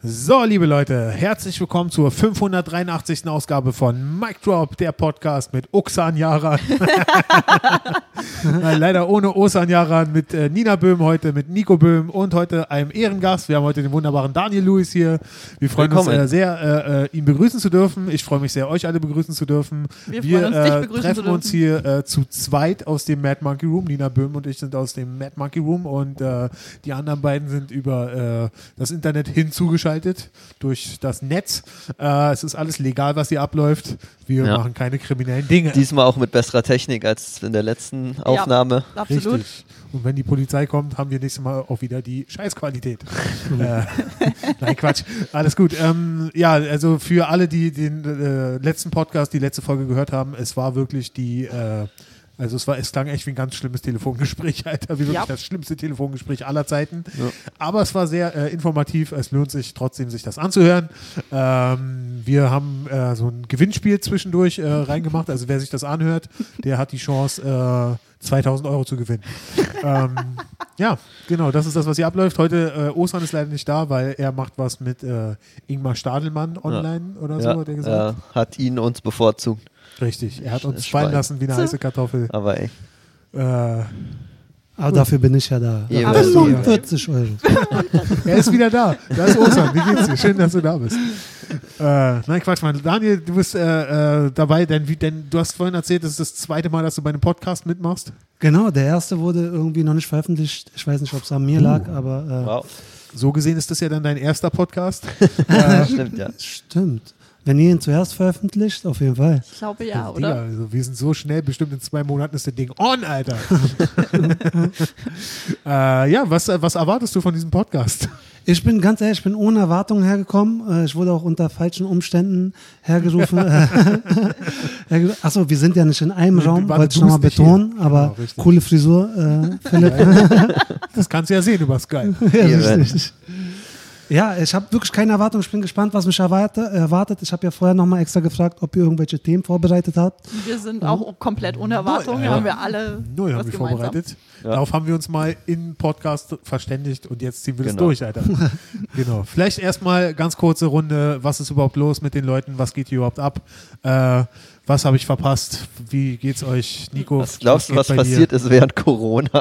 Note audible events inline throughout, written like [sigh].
So, liebe Leute, herzlich willkommen zur 583. Ausgabe von Mic Drop, der Podcast mit Oxan Yaran. [laughs] Leider ohne Osan Yaran, mit äh, Nina Böhm heute, mit Nico Böhm und heute einem Ehrengast. Wir haben heute den wunderbaren Daniel Lewis hier. Wir freuen Willkommen. uns äh, sehr, äh, äh, ihn begrüßen zu dürfen. Ich freue mich sehr, euch alle begrüßen zu dürfen. Wir freuen uns, dich äh, begrüßen treffen uns hier äh, zu zweit aus dem Mad Monkey Room. Nina Böhm und ich sind aus dem Mad Monkey Room und die anderen beiden sind über das Internet hinzugeschaltet durch das Netz. Äh, es ist alles legal, was hier abläuft. Wir Ja. machen keine kriminellen Dinge. Diesmal auch mit besserer Technik als in der letzten Aufnahme. Absolut. Richtig. Und wenn die Polizei kommt, haben wir nächstes Mal auch wieder die Scheißqualität. [laughs] äh, nein, Quatsch. Alles gut. Ähm, ja, also für alle, die den äh, letzten Podcast, die letzte Folge gehört haben, es war wirklich die. Äh, also es war, es klang echt wie ein ganz schlimmes Telefongespräch, [laughs] Alter, wie wirklich Ja. das schlimmste Telefongespräch aller Zeiten. Ja. Aber es war sehr äh, informativ. Es lohnt sich trotzdem, sich das anzuhören. Ähm, wir haben äh, so ein Gewinnspiel zwischendurch äh, [laughs] reingemacht. Also wer sich das anhört, der hat die Chance, äh, 2000 Euro zu gewinnen. ähm, [laughs] ja, genau, das ist das, was hier abläuft. Heute, äh, Ostern ist leider nicht da, weil er macht was mit äh, Ingmar Stadelmann online oder so, Ja, hat er gesagt. äh, hat ihn uns bevorzugt. Richtig, er hat uns Schwein. fallen lassen wie eine heiße Kartoffel. Aber ey, Äh, Aber dafür bin ich ja da. Ja, 45 Euro. [laughs] er ist wieder da. Da ist Ostern. Wie geht's dir? Schön, dass du da bist. Äh, nein, Quatsch, Mann. Daniel, du bist äh, äh, dabei, denn, wie, denn du hast vorhin erzählt, das ist das zweite Mal, dass du bei einem Podcast mitmachst. Genau, der erste wurde irgendwie noch nicht veröffentlicht. Ich weiß nicht, ob es an mir lag, aber äh, wow. So gesehen ist das ja dann dein erster Podcast. [laughs] [laughs] Stimmt, ja. stimmt. Wenn ihr ihn zuerst veröffentlicht, auf jeden Fall. Ich glaube ja, Digga, oder? also wir sind so schnell, bestimmt in zwei Monaten ist das Ding on, Alter. [laughs] [laughs] äh, ja, was, was erwartest du von diesem Podcast? Ich bin ganz ehrlich, ich bin ohne Erwartungen hergekommen. Äh, Ich wurde auch unter falschen Umständen hergerufen. [laughs] Hergeru- Achso, wir sind ja nicht in einem Raum, Warte, wollte ich nochmal betonen. hier. Aber Genau, coole Frisur, äh, Philipp. Das kannst du ja sehen über Skype. ja, richtig. Ja, ich habe wirklich keine Erwartung. Ich bin gespannt, was mich erwarte, erwartet. Ich habe ja vorher nochmal extra gefragt, ob ihr irgendwelche Themen vorbereitet habt. Wir sind auch komplett ohne Erwartungen. Ja. Haben wir alle Neu haben was wir gemeinsam. vorbereitet. Ja. Darauf haben wir uns mal im Podcast verständigt und jetzt ziehen wir das Genau. durch, Alter. [laughs] genau. Vielleicht erstmal ganz kurze Runde. Was ist überhaupt los mit den Leuten? Was geht hier überhaupt ab? Äh, was habe ich verpasst? Wie geht's euch, Nico? Was glaubst du, was passiert dir? ist während Corona? [laughs] du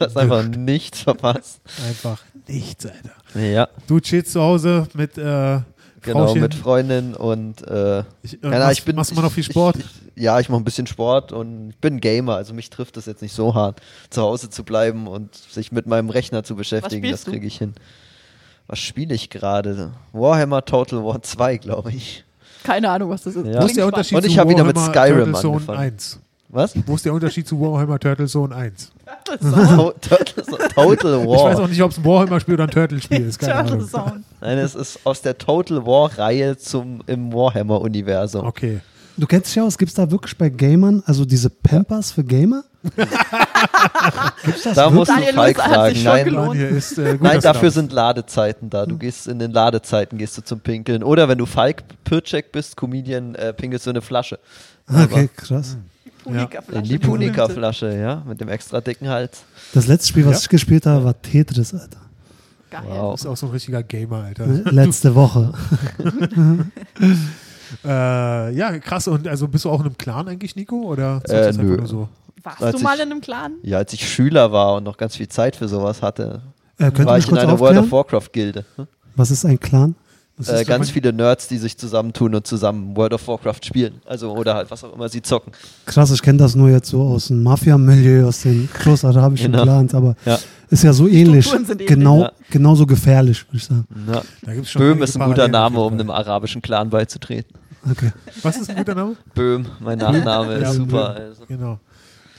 hast einfach nichts verpasst. Einfach nichts, Alter. Ja, Du chillst zu Hause mit äh, genau, Frauchen. mit Freundin und äh, Ich, äh, ja, na, machst, ich bin, machst du immer noch viel Sport? Ich, ich, ja, ich mache ein bisschen Sport und ich bin Gamer, also mich trifft das jetzt nicht so hart, zu Hause zu bleiben und sich mit meinem Rechner zu beschäftigen, spielst das du? kriege ich hin. Was spiele ich gerade? Warhammer Total War 2, glaube ich. Keine Ahnung, was das ist. Ja. Wo ist der Unterschied Und ich zu hab wieder mit Warhammer Skyrim Turtle Zone angefangen. 1? Was? Wo ist der Unterschied zu Warhammer Turtle Zone 1? Spannend. To- Total, Total Ich weiß auch War. nicht, ob es ein Warhammer-Spiel oder ein Turtle-Spiel ist. Keine Turtle Ahnung. Zone. Nein, es ist aus der Total War-Reihe zum im Warhammer-Universum. Okay. Du kennst dich ja aus, gibt es da wirklich bei Gamern, also diese Pampers für Gamer? [laughs] Gibt's das Da musst du Falk fragen. Nein. Nein, hier ist, äh, gut, Nein, dafür sind Ladezeiten da. Du gehst in den Ladezeiten, gehst du zum Pinkeln. Oder wenn du Falk Pircek bist, Comedian, äh, pinkelst du eine Flasche. Okay, krass. Punika-Flasche, In die. Punika-Flasche, ja, mit dem extra dicken Hals. Das letzte Spiel, was Ja. ich gespielt habe, war Tetris, Alter. Geil. Wow. ist auch so ein richtiger Gamer, Alter. Letzte [laughs] Woche. äh, ja, krass. Und also bist du auch in einem Clan eigentlich, Nico? Oder Äh, das einfach nö. nur so? Warst Als du mal ich- in einem Clan? Ja, als ich Schüler war und noch ganz viel Zeit für sowas hatte, Äh, war ich in einer World of? Warcraft-Gilde. Hm? Was ist ein Clan? Äh, ganz viele Nerds, die sich zusammentun und zusammen World of Warcraft spielen. Also, oder halt, was auch immer sie zocken. Krass, ich kenne das nur jetzt so aus dem Mafia-Milieu, aus den großarabischen Genau. Clans, aber Ja. ist ja so ähnlich. Ähnlich, Genau, ja. genauso gefährlich, würde ich sagen. Ja. Da gibt's schon Böhm ist ein guter Name, um einem arabischen Clan beizutreten. Okay. Was ist ein guter Name? Böhm, mein [laughs] Nachname Ja, ist super. Also. Genau.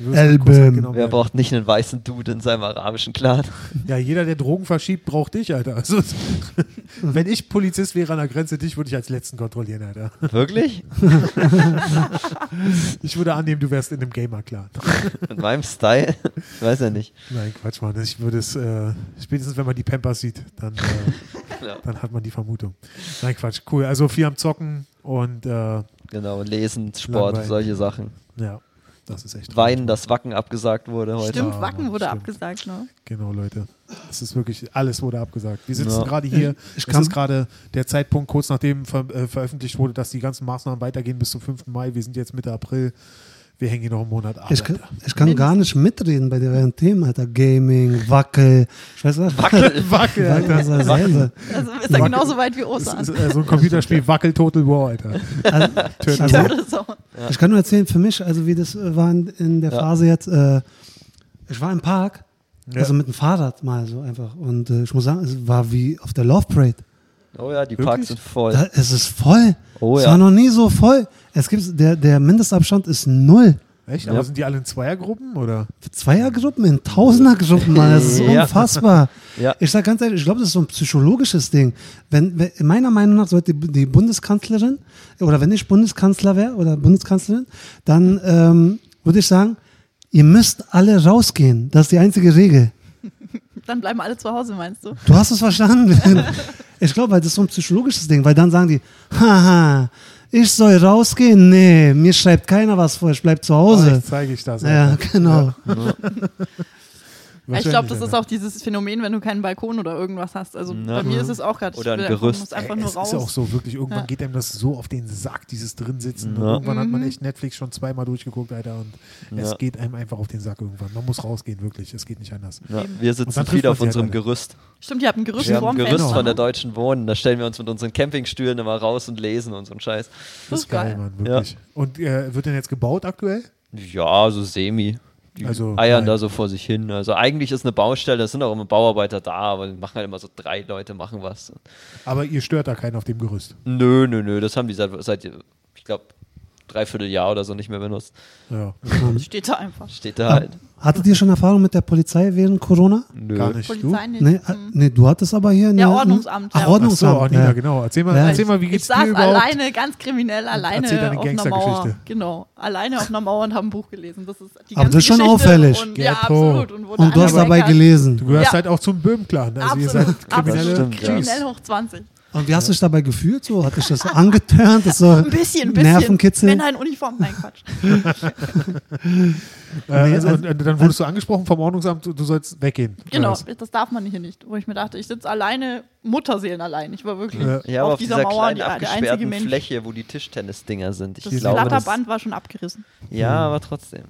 Du wirst El mit Kusshand Böhm. genommen Wer braucht nicht einen weißen Dude in seinem arabischen Clan? Ja, jeder, der Drogen verschiebt, braucht dich, Alter. Also, [laughs] wenn ich Polizist wäre an der Grenze, dich würde ich als Letzten kontrollieren, Alter. Wirklich? [laughs] Ich würde annehmen, du wärst in einem Gamer-Clan. [laughs] Mit meinem Style? Ich weiß ja nicht. Nein, Quatsch, Mann. Ich würde es, äh, spätestens wenn man die Pampers sieht, dann, äh, Ja. dann hat man die Vermutung. Nein, Quatsch. Cool. Also viel am Zocken und äh, Genau, Lesen, Sport, Langweilig. solche Sachen. ja. Das ist echt Weinen, dass Wacken abgesagt wurde heute. Stimmt, Ja, Wacken wurde stimmt. abgesagt, ne? Genau, Leute. Es ist wirklich, alles wurde abgesagt. Wir sitzen Ja. gerade hier. Ich es ist gerade der Zeitpunkt, kurz nachdem ver äh, veröffentlicht wurde, dass die ganzen Maßnahmen weitergehen bis zum 5. Mai. Wir sind jetzt Mitte April. Wir hängen hier noch einen Monat ab. Ich kann, ich kann gar nicht mitreden bei den Themen, Alter. Gaming, Wackel. Ich weiß was. Wackel. [laughs] Wackel, Alter. Wackel, Alter. Also ist er Wackel- genauso weit wie Das ist äh, so ein Computerspiel, Wackel Total War, Alter. Also, Also-. Ich kann nur erzählen, für mich, also wie das äh, war in, in der Ja. Phase jetzt, äh, ich war im Park, Ja. also mit dem Fahrrad mal so einfach. Und äh, ich muss sagen, es war wie auf der Love Parade. Oh ja, die Wirklich? Parks sind voll. Da, es ist voll. Oh es ja. war noch nie so voll. Es gibt, der, der Mindestabstand ist null. Echt? Ja. Aber sind die alle in Zweiergruppen, oder? Zweiergruppen, in Tausendergruppen, Mann. Das ist [laughs] Ja. unfassbar. Ja. Ich sag ganz ehrlich, ich glaube, das ist so ein psychologisches Ding. Wenn, wenn, meiner Meinung nach sollte die, die Bundeskanzlerin, oder wenn ich Bundeskanzler wäre oder Bundeskanzlerin, dann ähm, würde ich sagen, ihr müsst alle rausgehen. Das ist die einzige Regel. [laughs] Dann bleiben alle zu Hause, meinst du? Du hast es verstanden. [laughs] ich glaube, weil das ist so ein psychologisches Ding, weil dann sagen die, haha, ich soll rausgehen? Nee, mir schreibt keiner was vor, ich bleib zu Hause. Vielleicht zeige ich das. Ja, Alter. genau. Ja, ich glaube, das ist auch dieses Phänomen, wenn du keinen Balkon oder irgendwas hast. Also Na. bei mir ist es auch gerade. Oder ein Gerüst. muss einfach Ey, nur es raus. ist ja auch so, wirklich, irgendwann Ja. geht einem das so auf den Sack, dieses Drinsitzen. Ja. irgendwann hat man Mhm. echt Netflix schon zweimal durchgeguckt, Alter. Und es Ja. geht einem einfach auf den Sack irgendwann. Man muss rausgehen, wirklich. Es geht nicht anders. Wir sitzen viel auf halt unserem alle. Gerüst. Stimmt, ihr habt ein Gerüst Wir haben ein Gerüst von der? Deutschen Wohnen. Da stellen wir uns mit unseren Campingstühlen immer raus und lesen und so einen Scheiß. Das ist geil. Mann, wirklich. Und äh, wird denn jetzt gebaut aktuell? Ja, so semi. Die Also, eiern nein. da so vor sich hin. Also eigentlich ist eine Baustelle, es sind auch immer Bauarbeiter da, aber die machen halt immer so drei Leute machen was. Aber ihr stört da keinen auf dem Gerüst. Nö, nö, nö, das haben die seit, seit ich glaube, dreiviertel Jahr oder so nicht mehr benutzt. Ja, [laughs] Steht da einfach. Steht da halt. Hattet ihr schon Erfahrung mit der Polizei während Corona? Nö. gar nicht. Du? Polizei nicht. Nee, äh, Hm. nee, du hattest aber hier. Ja, Ordnungsamt, Ach, ja. Ach so, Ordnungsamt. Ja. genau. Erzähl mal, Ja. erzähl mal wie ich geht's dir saß überhaupt? alleine, ganz kriminell, alleine Erzähl deine auf einer Gangstergeschichte. Mauer. Genau, alleine auf einer Mauer und habe ein Buch gelesen. Das ist die Aber das ist schon Geschichte auffällig. Und, ja, absolut. Und, Und du hast dabei gelesen. Du gehörst Ja. halt auch zum Böhm-Clan. Also ihr Absolut, seid Kriminelle. absolut. Stimmt, ja. Kriminell hoch 20. Und wie hast du dich dabei gefühlt? So, hat dich das so angetörnt? Das so Ein bisschen, ein bisschen. Nervenkitzel? Männer in Uniform. Nein, Quatsch. [laughs] Äh, also, also- und, und dann wurdest du angesprochen vom Ordnungsamt, du, du sollst weggehen. Genau, das darf man hier nicht. Wo ich mir dachte, ich sitze alleine, Mutterseelen allein. Ich war wirklich Ja. Auf auf dieser dieser Mauer kleinen die, der einzige Mensch. Fläche, wo die Tischtennisdinger sind. Ich Das glaube, das, Flatterband war schon abgerissen. ja, aber trotzdem.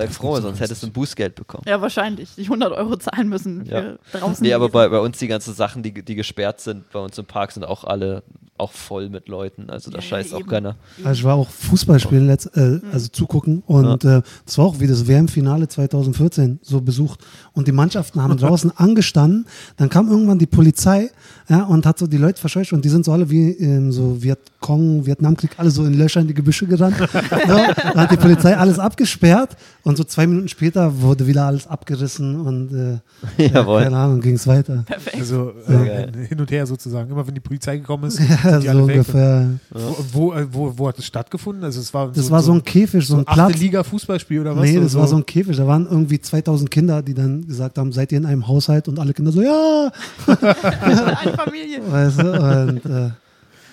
Sei froh, sonst hättest du ein Bußgeld bekommen. Ja, wahrscheinlich. Die 100 Euro zahlen müssen Ja. für draußen. Nee, aber bei, bei uns die ganzen Sachen, die, die gesperrt sind, bei uns im Park sind auch alle auch voll mit Leuten. Also da Ja, scheißt auch eben. keiner. Also ich war auch Fußball spielen, letzt, äh, also zugucken und äh, das war auch wie das WM-Finale 2014 so besucht und die Mannschaften haben [laughs] draußen angestanden, dann kam irgendwann die Polizei ja, und hat so die Leute verscheucht und die sind so alle wie ähm, so Vietcong, Vietnamkrieg, alle so in Löcher in die Gebüsche gerannt. [laughs] ja, dann hat die Polizei alles abgesperrt und so zwei Minuten später wurde wieder alles abgerissen und äh, [laughs] ja, keine Ahnung, ging es weiter. Perfekt. Also äh, hin und her sozusagen. Immer wenn die Polizei gekommen ist, Ja, so ungefähr. Wo, wo, äh, wo, wo hat es stattgefunden? Also es war Das war so ein Käfig, so ein achte Platz. Liga Fußballspiel oder was? Nee, das war so ein Käfig. Da waren irgendwie 2000 Kinder, die dann gesagt haben, seid ihr in einem Haushalt? Und alle Kinder so, ja. [laughs] Eine Familie. Weißt du? Und äh,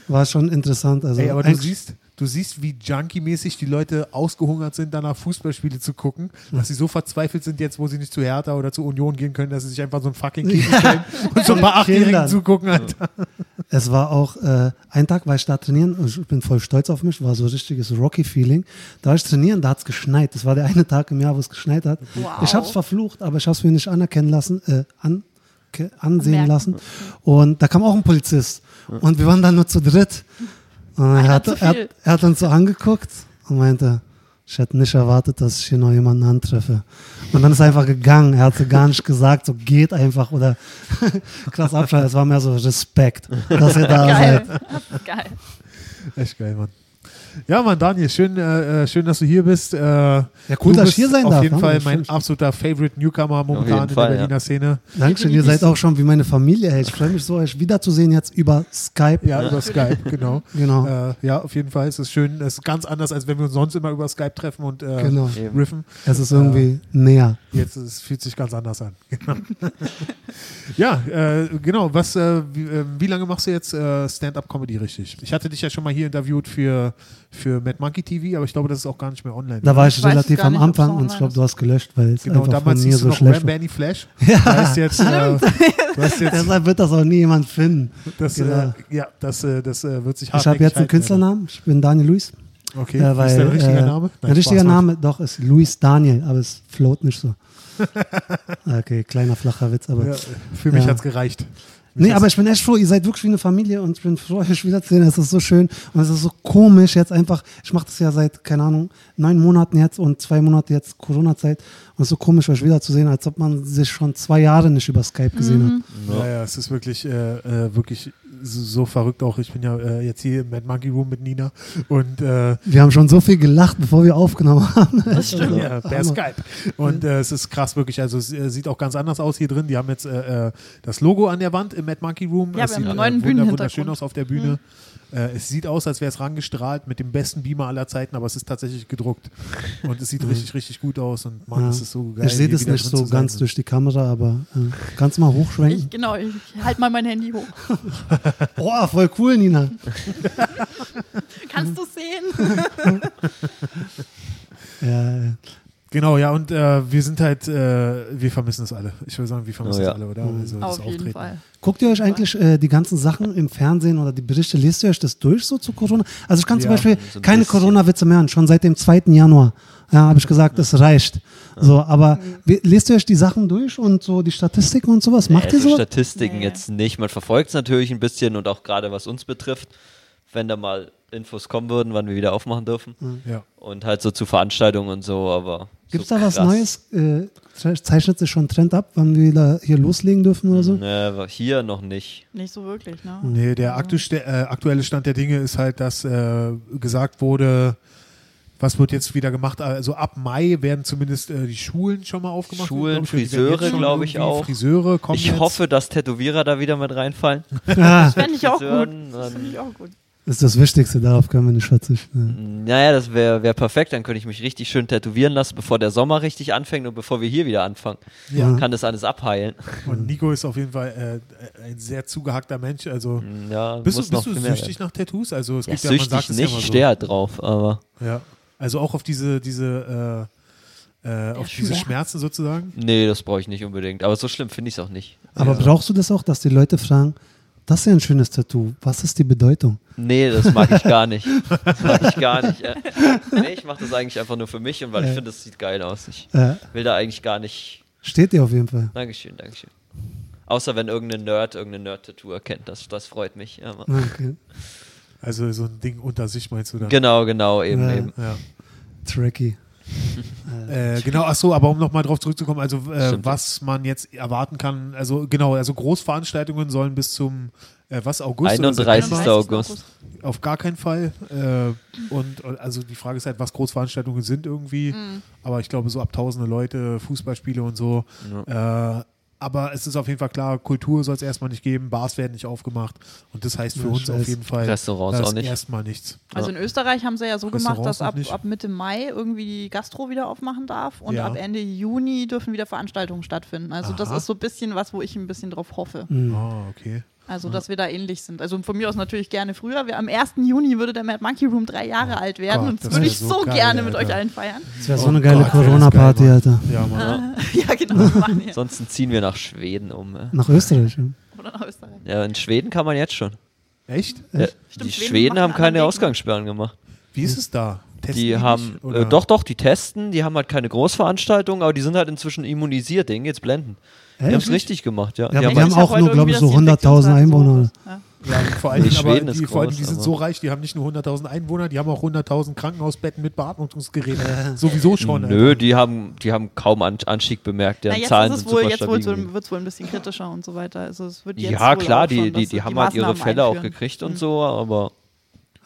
war schon interessant. Also Ey, aber du siehst, du siehst, wie junkie-mäßig die Leute ausgehungert sind, danach Fußballspiele zu gucken, dass sie so verzweifelt sind jetzt, wo sie nicht zu Hertha oder zu Union gehen können, dass sie sich einfach so ein fucking [laughs] Käfig stellen und so ein paar Achtjährigen zugucken, Alter. Es war auch, äh, ein Tag war ich da trainieren und ich bin voll stolz auf mich, war so ein richtiges Rocky-Feeling. Da war ich trainieren, da hat es geschneit. Das war der eine Tag im Jahr, wo es geschneit hat. Wow. Ich habe es verflucht, aber ich habe es mir nicht anerkennen lassen, äh, an, ansehen Merken. lassen. Und da kam auch ein Polizist. Und wir waren dann nur zu dritt. Und er hat, er, er hat uns so angeguckt und meinte, ich hätte nicht erwartet, dass ich hier noch jemanden antreffe. Und dann ist er einfach gegangen. Er hatte gar nicht gesagt, so geht einfach oder [laughs] krass abschalten. Es war mehr so Respekt, dass ihr da Geil. seid. Geil. Echt geil, Mann. Ja, Mann, Daniel, schön, äh, äh, schön, dass du hier bist. Äh, ja, cool, du dass ich hier sein auf darf, jeden ne? Fall mein absoluter Favorite Newcomer momentan jeden in Fall, der ja. Berliner Szene. Dankeschön, ihr seid auch schon wie meine Familie. Ich freue mich so, euch wiederzusehen jetzt über Skype. Ja, über Skype, genau. [laughs] Genau. Äh, ja, auf jeden Fall ist es schön. Es ist ganz anders, als wenn wir uns sonst immer über Skype treffen und äh, Genau. Riffen. Es ist irgendwie näher. Jetzt es fühlt sich ganz anders an. [laughs] Genau. ja, äh, genau. Was, äh, wie, äh, wie lange machst du jetzt äh, Stand-up-Comedy richtig? Ich hatte dich ja schon mal hier interviewt für, für Mad Monkey TV, aber ich glaube, das ist auch gar nicht mehr online. Da war ich, Ich relativ am nicht, Anfang und ich glaube, du hast gelöscht, weil es Genau, einfach von damals mir hieß so schlecht war. Banny Flash. [laughs] Ja. Ist jetzt, äh, du hast jetzt Deshalb wird das auch nie jemand finden. das, Genau. äh, ja, das, äh, das äh, wird sich Ich habe jetzt einen Künstlernamen. Ich bin Daniel Luis. Okay, Äh, Wie ist weil, dein richtiger äh, Name? Mein richtiger Spaß macht. Name doch ist Luis Daniel, aber es float nicht so. [laughs] okay, kleiner flacher Witz, aber. Ja, für mich Ja. hat's gereicht. Nee, aber ich bin echt froh, ihr seid wirklich wie eine Familie und ich bin froh, [laughs] euch wiederzusehen. Es ist so schön und es ist so komisch jetzt einfach. Ich mache das ja seit, keine Ahnung, neun Monaten jetzt und zwei Monate jetzt Corona-Zeit und es ist so komisch, euch wiederzusehen, als ob man sich schon zwei Jahre nicht über Skype gesehen hat. Ja, ja, es ist wirklich, äh, äh, wirklich so, so verrückt auch. Ich bin ja äh, jetzt hier im Mad Monkey Room mit Nina und äh, Wir haben schon so viel gelacht, bevor wir aufgenommen haben. Das [laughs] stimmt. ja, per Skype. Und äh, es ist krass wirklich. Also es äh, sieht auch ganz anders aus hier drin. Die haben jetzt äh, äh, das Logo an der Wand im Mad Monkey Room. Ja, es wir haben sieht einen neuen wunder- Bühnenhintergrund. wunderschön aus auf der Bühne. Äh, es sieht aus, als wäre es rangestrahlt mit dem besten Beamer aller Zeiten, aber es ist tatsächlich gedruckt. Und es sieht richtig, richtig gut aus. Und man, Ja. es ist so geil. Ich sehe das nicht so ganz durch die Kamera, aber äh, kannst du mal hochschwenken? Ich, genau, ich halte mal mein Handy hoch. [laughs] [laughs] Oh, voll cool, Nina. Kannst du sehen? [laughs] Ja, ja. Genau, ja, und äh, wir sind halt, äh, wir vermissen es alle. Ich würde sagen, wir vermissen Oh, es ja. alle, oder? Also, das Auf jeden Auftreten. Fall. Guckt ihr euch eigentlich äh, die ganzen Sachen im Fernsehen oder die Berichte, lest ihr euch das durch so zu Corona? Also ich kann zum Ja, Beispiel so ein keine. Corona-Witze mehr hören, schon seit dem 2. Januar. Ja, habe ich gesagt, das reicht. So, aber wie- lest ihr euch die Sachen durch und so die Statistiken und sowas? Macht ihr so so? Statistiken Nee. jetzt nicht. Man verfolgt es natürlich ein bisschen und auch gerade was uns betrifft, wenn da mal Infos kommen würden, wann wir wieder aufmachen dürfen. Ja. Und halt so zu Veranstaltungen und so, aber. Gibt es so da was krass. Neues? Äh, ze- zeichnet sich schon ein Trend ab, wann wir da hier loslegen dürfen oder so? Nee, aber hier noch nicht. Nicht so wirklich, ne? Nee, der aktu äh, aktuelle Stand der Dinge ist halt, dass äh, gesagt wurde, was wird jetzt wieder gemacht? Also ab Mai werden zumindest äh, die Schulen schon mal aufgemacht. Schulen, glaub ich, Friseure, jetzt schon glaub ich, auch. Friseure kommen Ich jetzt. hoffe, dass Tätowierer da wieder mit reinfallen. [laughs] Ah, Fände ich auch gut. Friseuren, Das dann- finde ich auch gut. Ist das Wichtigste, darauf können wir nicht verzichten. Naja, das wäre wär perfekt. Dann könnte ich mich richtig schön tätowieren lassen, bevor der Sommer richtig anfängt und bevor wir hier wieder anfangen. Ja. Kann das alles abheilen. Und Nico ist auf jeden Fall äh, ein sehr zugehackter Mensch. Also Ja, bist du, bist du süchtig nach Tattoos? Also es Ja, gibt ja, man sagt nicht, ja ich immer stehe halt drauf, aber so. Ja. Also auch auf diese, diese, äh, äh, auf diese Schmerz. Schmerzen sozusagen. nee, das brauche ich nicht unbedingt. Aber so schlimm finde ich es auch nicht. Aber Ja. brauchst du das auch, dass die Leute fragen, das ist ja ein schönes Tattoo, was ist die Bedeutung? Nee, das mag ich gar nicht. [laughs] Das mag ich gar nicht. Nee, ich mache das eigentlich einfach nur für mich und weil ich Ja. finde, das sieht geil aus. Ich Äh, will da eigentlich gar nicht. steht dir auf jeden Fall. Dankeschön, Dankeschön. Außer wenn irgendein Nerd irgendeine Nerd-Tattoo erkennt. Das, das freut mich. Ja. Okay. Also so ein Ding unter sich meinst du dann? genau, genau, eben, Ja. eben. Ja. Tracky. Äh, genau, ach so, aber um nochmal drauf zurückzukommen, also äh, was man jetzt erwarten kann, also genau, also Großveranstaltungen sollen bis zum, äh, was, August? oder 31. September? August. Auf gar keinen Fall. Äh, und also die Frage ist halt, was Großveranstaltungen sind irgendwie. Aber ich glaube, so ab tausende Leute, Fußballspiele und so. Äh, aber es ist auf jeden Fall klar, Kultur soll es erstmal nicht geben, Bars werden nicht aufgemacht. Und das heißt für Ja, uns auf jeden Fall Restaurants das auch nicht. erstmal nichts. Also in Österreich haben sie ja so gemacht, dass ab, ab Mitte Mai irgendwie die Gastro wieder aufmachen darf und Ja. ab Ende Juni dürfen wieder Veranstaltungen stattfinden. Also das Aha. ist so ein bisschen was, wo ich ein bisschen drauf hoffe. Mhm. Ah, okay. Also, dass wir da ähnlich sind. Also von mir aus natürlich gerne früher. Wir, am 1. Juni würde der Mad Monkey Room drei Jahre alt werden Gott, und das das würde wär ich so so geil, gerne mit Alter. euch allen feiern. Das wäre so Oh eine geile wär das Corona-Party, geil, Alter. Ja, Mann. ja, genau. [laughs] machen. Ansonsten ziehen wir nach Schweden um. Nach Österreich. Ja. Oder nach Österreich. Ja, in Schweden kann man jetzt schon. Echt? Ja, Stimmt, die Schweden Schweden machen haben keine anderen. Ausgangssperren gemacht. Wie ist es da? Testen Die nicht, haben, oder? äh, doch, doch, die testen, die haben halt keine Großveranstaltungen, aber die sind halt inzwischen immunisiert, denen geht's blenden. Die haben es richtig gemacht, ja. Ja, die die haben halt, auch nur, glaub ich, so dass die 100.000 Infektionszahlen Einwohner. Ja. Ja, vor Die Dingen, aber Schweden ist die, vor allem, groß, die sind aber- so reich, die haben nicht nur 100.000 Einwohner, die haben auch 100.000 Krankenhausbetten mit Beatmungsgeräten. [laughs] Sowieso schon. nö, Alter. die haben, die haben kaum An Anstieg bemerkt. Na, Deren jetzt Zahlen ist es sind wohl, super jetzt stabil. wird es wohl ein bisschen kritischer und so weiter. Also es wird jetzt Ja, wohl klar, die, schon, die, die haben halt ihre Fälle auch gekriegt und so, aber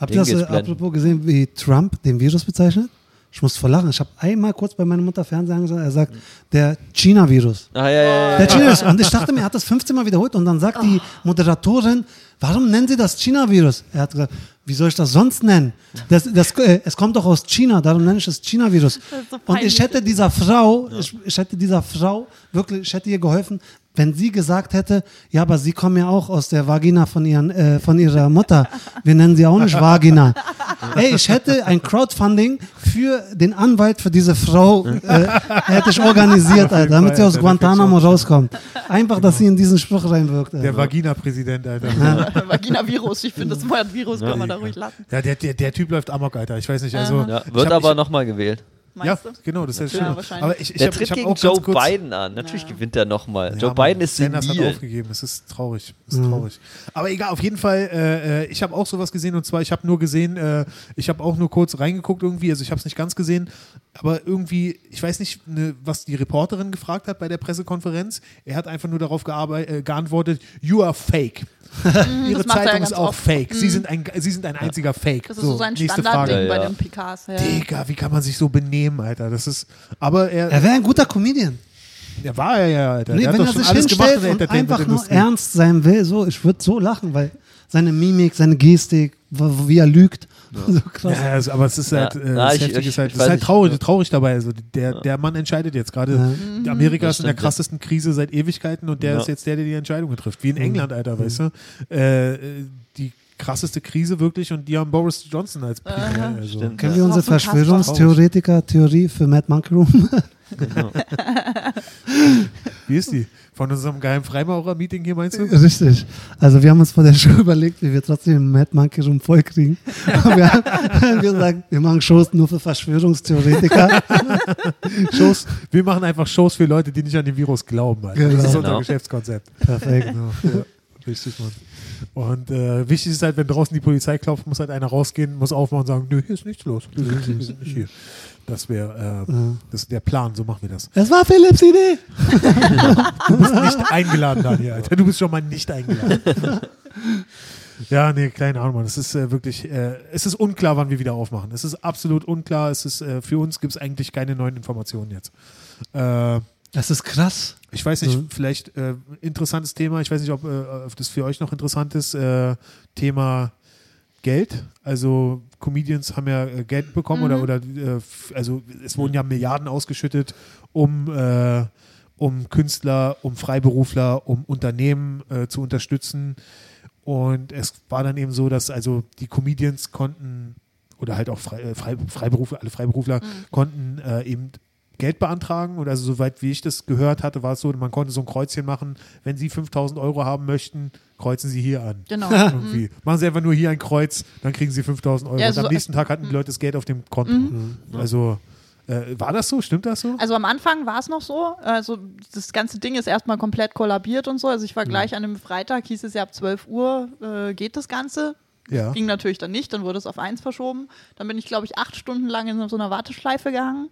Habt ihr das äh, apropos gesehen, wie Trump den Virus bezeichnet? Ich muss voll lachen. Ich habe einmal kurz bei meiner Mutter Fernsehen angesagt, er sagt, der China-Virus. ah, ja, ja, ja. Der China-Virus. Und ich dachte mir, er hat das 15 Mal wiederholt und dann sagt die Moderatorin, warum nennen Sie das China-Virus? Er hat gesagt, wie soll ich das sonst nennen? Das, das, äh, es kommt doch aus China, darum nenne ich es China-Virus. so und ich hätte dieser Frau, ich, ich hätte dieser Frau wirklich, ich hätte ihr geholfen, wenn sie gesagt hätte, ja, aber sie kommen ja auch aus der Vagina von, ihren, äh, von ihrer Mutter. Wir nennen sie auch nicht Vagina. ey, ich hätte ein Crowdfunding für den Anwalt für diese Frau äh, hätte ich organisiert, Alter, damit sie aus der Guantanamo rauskommt. Einfach, dass sie in diesen Spruch reinwirkt. Der Alter. Vagina-Präsident, Alter. Vagina-Virus, ich finde das Wort Virus kann man da ruhig lassen. Ja, der, der, der Typ läuft amok, Alter. Ich weiß nicht, also. Ja, wird aber nochmal gewählt. Ja, Meinst du? genau, das ist ja Ja, schön. Aber ich, ich Der habe tritt ich hab gegen auch Joe Biden an. Natürlich Ja. gewinnt er nochmal. Ja, Joe Mann, Biden ist Sanders hat aufgegeben. Es ist traurig. Es ist traurig. Aber egal, auf jeden Fall, äh, äh, ich habe auch sowas gesehen und zwar, ich habe nur gesehen, äh, ich habe auch nur kurz reingeguckt irgendwie, also ich habe es nicht ganz gesehen, aber irgendwie, ich weiß nicht, ne, was die Reporterin gefragt hat bei der Pressekonferenz. Er hat einfach nur darauf äh, geantwortet, you are fake. Ihre er ja Zeitung ist auch oft. fake. Sie, sind ein, Sie sind ein einziger Fake. Das ist so, sein nächste Standardding bei ja. den Picards. Ja. Digga, wie kann man sich so benehmen, Alter? Das ist, aber er, Er wäre ein guter Comedian. der war er ja, Alter. Nee, der wenn er sich alles gemacht und einfach nur ernst sein will, so, ich würde so lachen, weil seine Mimik, seine Gestik, wie er lügt, [laughs] so krass. Ja, also, aber es ist halt, Ja, äh, na, ich- ich- ist halt, ich ist halt traurig, ja. traurig dabei. Also der, der Mann entscheidet jetzt gerade. Amerika Das ist in der ja. krassesten Krise seit Ewigkeiten und der Ja. ist jetzt der, der die Entscheidungen trifft. Wie in England, Alter, weißt du? Äh, äh, die krasseste Krise wirklich und die haben Boris Johnson als Premier. Also. Ja. wir unsere Verschwörungstheoretiker-Theorie für Mad Monkey Room? Wie ist die? [laughs] Von unserem geheimen Freimaurer-Meeting hier meinst du? Richtig. Also wir haben uns vor der Show [laughs] überlegt, wie wir trotzdem Mad Monkey Room voll kriegen. [laughs] Wir haben [laughs] gesagt, wir machen Shows nur für Verschwörungstheoretiker. Shows, wir machen einfach Shows für Leute, die nicht an den Virus glauben. Alter. Das ist Genau. unser Genau. Geschäftskonzept. Perfekt. Genau. Ja, richtig, Mann. Und äh, wichtig ist halt, wenn draußen die Polizei klopft, muss halt einer rausgehen, muss aufmachen und sagen, nö, hier ist nichts los. Wir sind, wir sind nicht hier. Das wäre äh, das ist der Plan, so machen wir das. Es war Philipps Idee. [laughs] Du bist nicht eingeladen, Daniel, Alter. Du bist schon mal nicht eingeladen. [laughs] Ja, nee, keine Ahnung, Mann. Es ist äh, wirklich, äh, es ist unklar, wann wir wieder aufmachen. Es ist absolut unklar. Es ist, äh, für uns gibt es eigentlich keine neuen Informationen jetzt. Äh, Das ist krass. Ich weiß nicht, Mhm. vielleicht äh, interessantes Thema, ich weiß nicht, ob, äh, ob das für euch noch interessant ist, Thema Geld. Also Comedians haben ja äh, Geld bekommen oder, oder äh, also es wurden ja Milliarden ausgeschüttet, um, äh, um Künstler, um Freiberufler, um Unternehmen äh, zu unterstützen. Und es war dann eben so, dass also die Comedians konnten oder halt auch Frei, äh, Frei, Freiberufler, alle Freiberufler konnten äh, eben Geld beantragen und also soweit wie ich das gehört hatte, war es so, man konnte so ein Kreuzchen machen, wenn Sie 5000 Euro haben möchten, kreuzen Sie hier an. Genau. [laughs] Irgendwie. Machen Sie einfach nur hier ein Kreuz, dann kriegen Sie 5000 Euro. Ja, und am nächsten Tag hatten die Leute das Geld auf dem Konto. Also äh, war das so? Stimmt das so? Also am Anfang war es noch so. Also das ganze Ding ist erstmal komplett kollabiert und so. Also ich war gleich an einem Freitag, hieß es ja ab 12 Uhr äh, geht das Ganze. Ja. Ging natürlich dann nicht, dann wurde es auf eins verschoben. Dann bin ich, glaube ich, acht Stunden lang in so einer Warteschleife gehangen.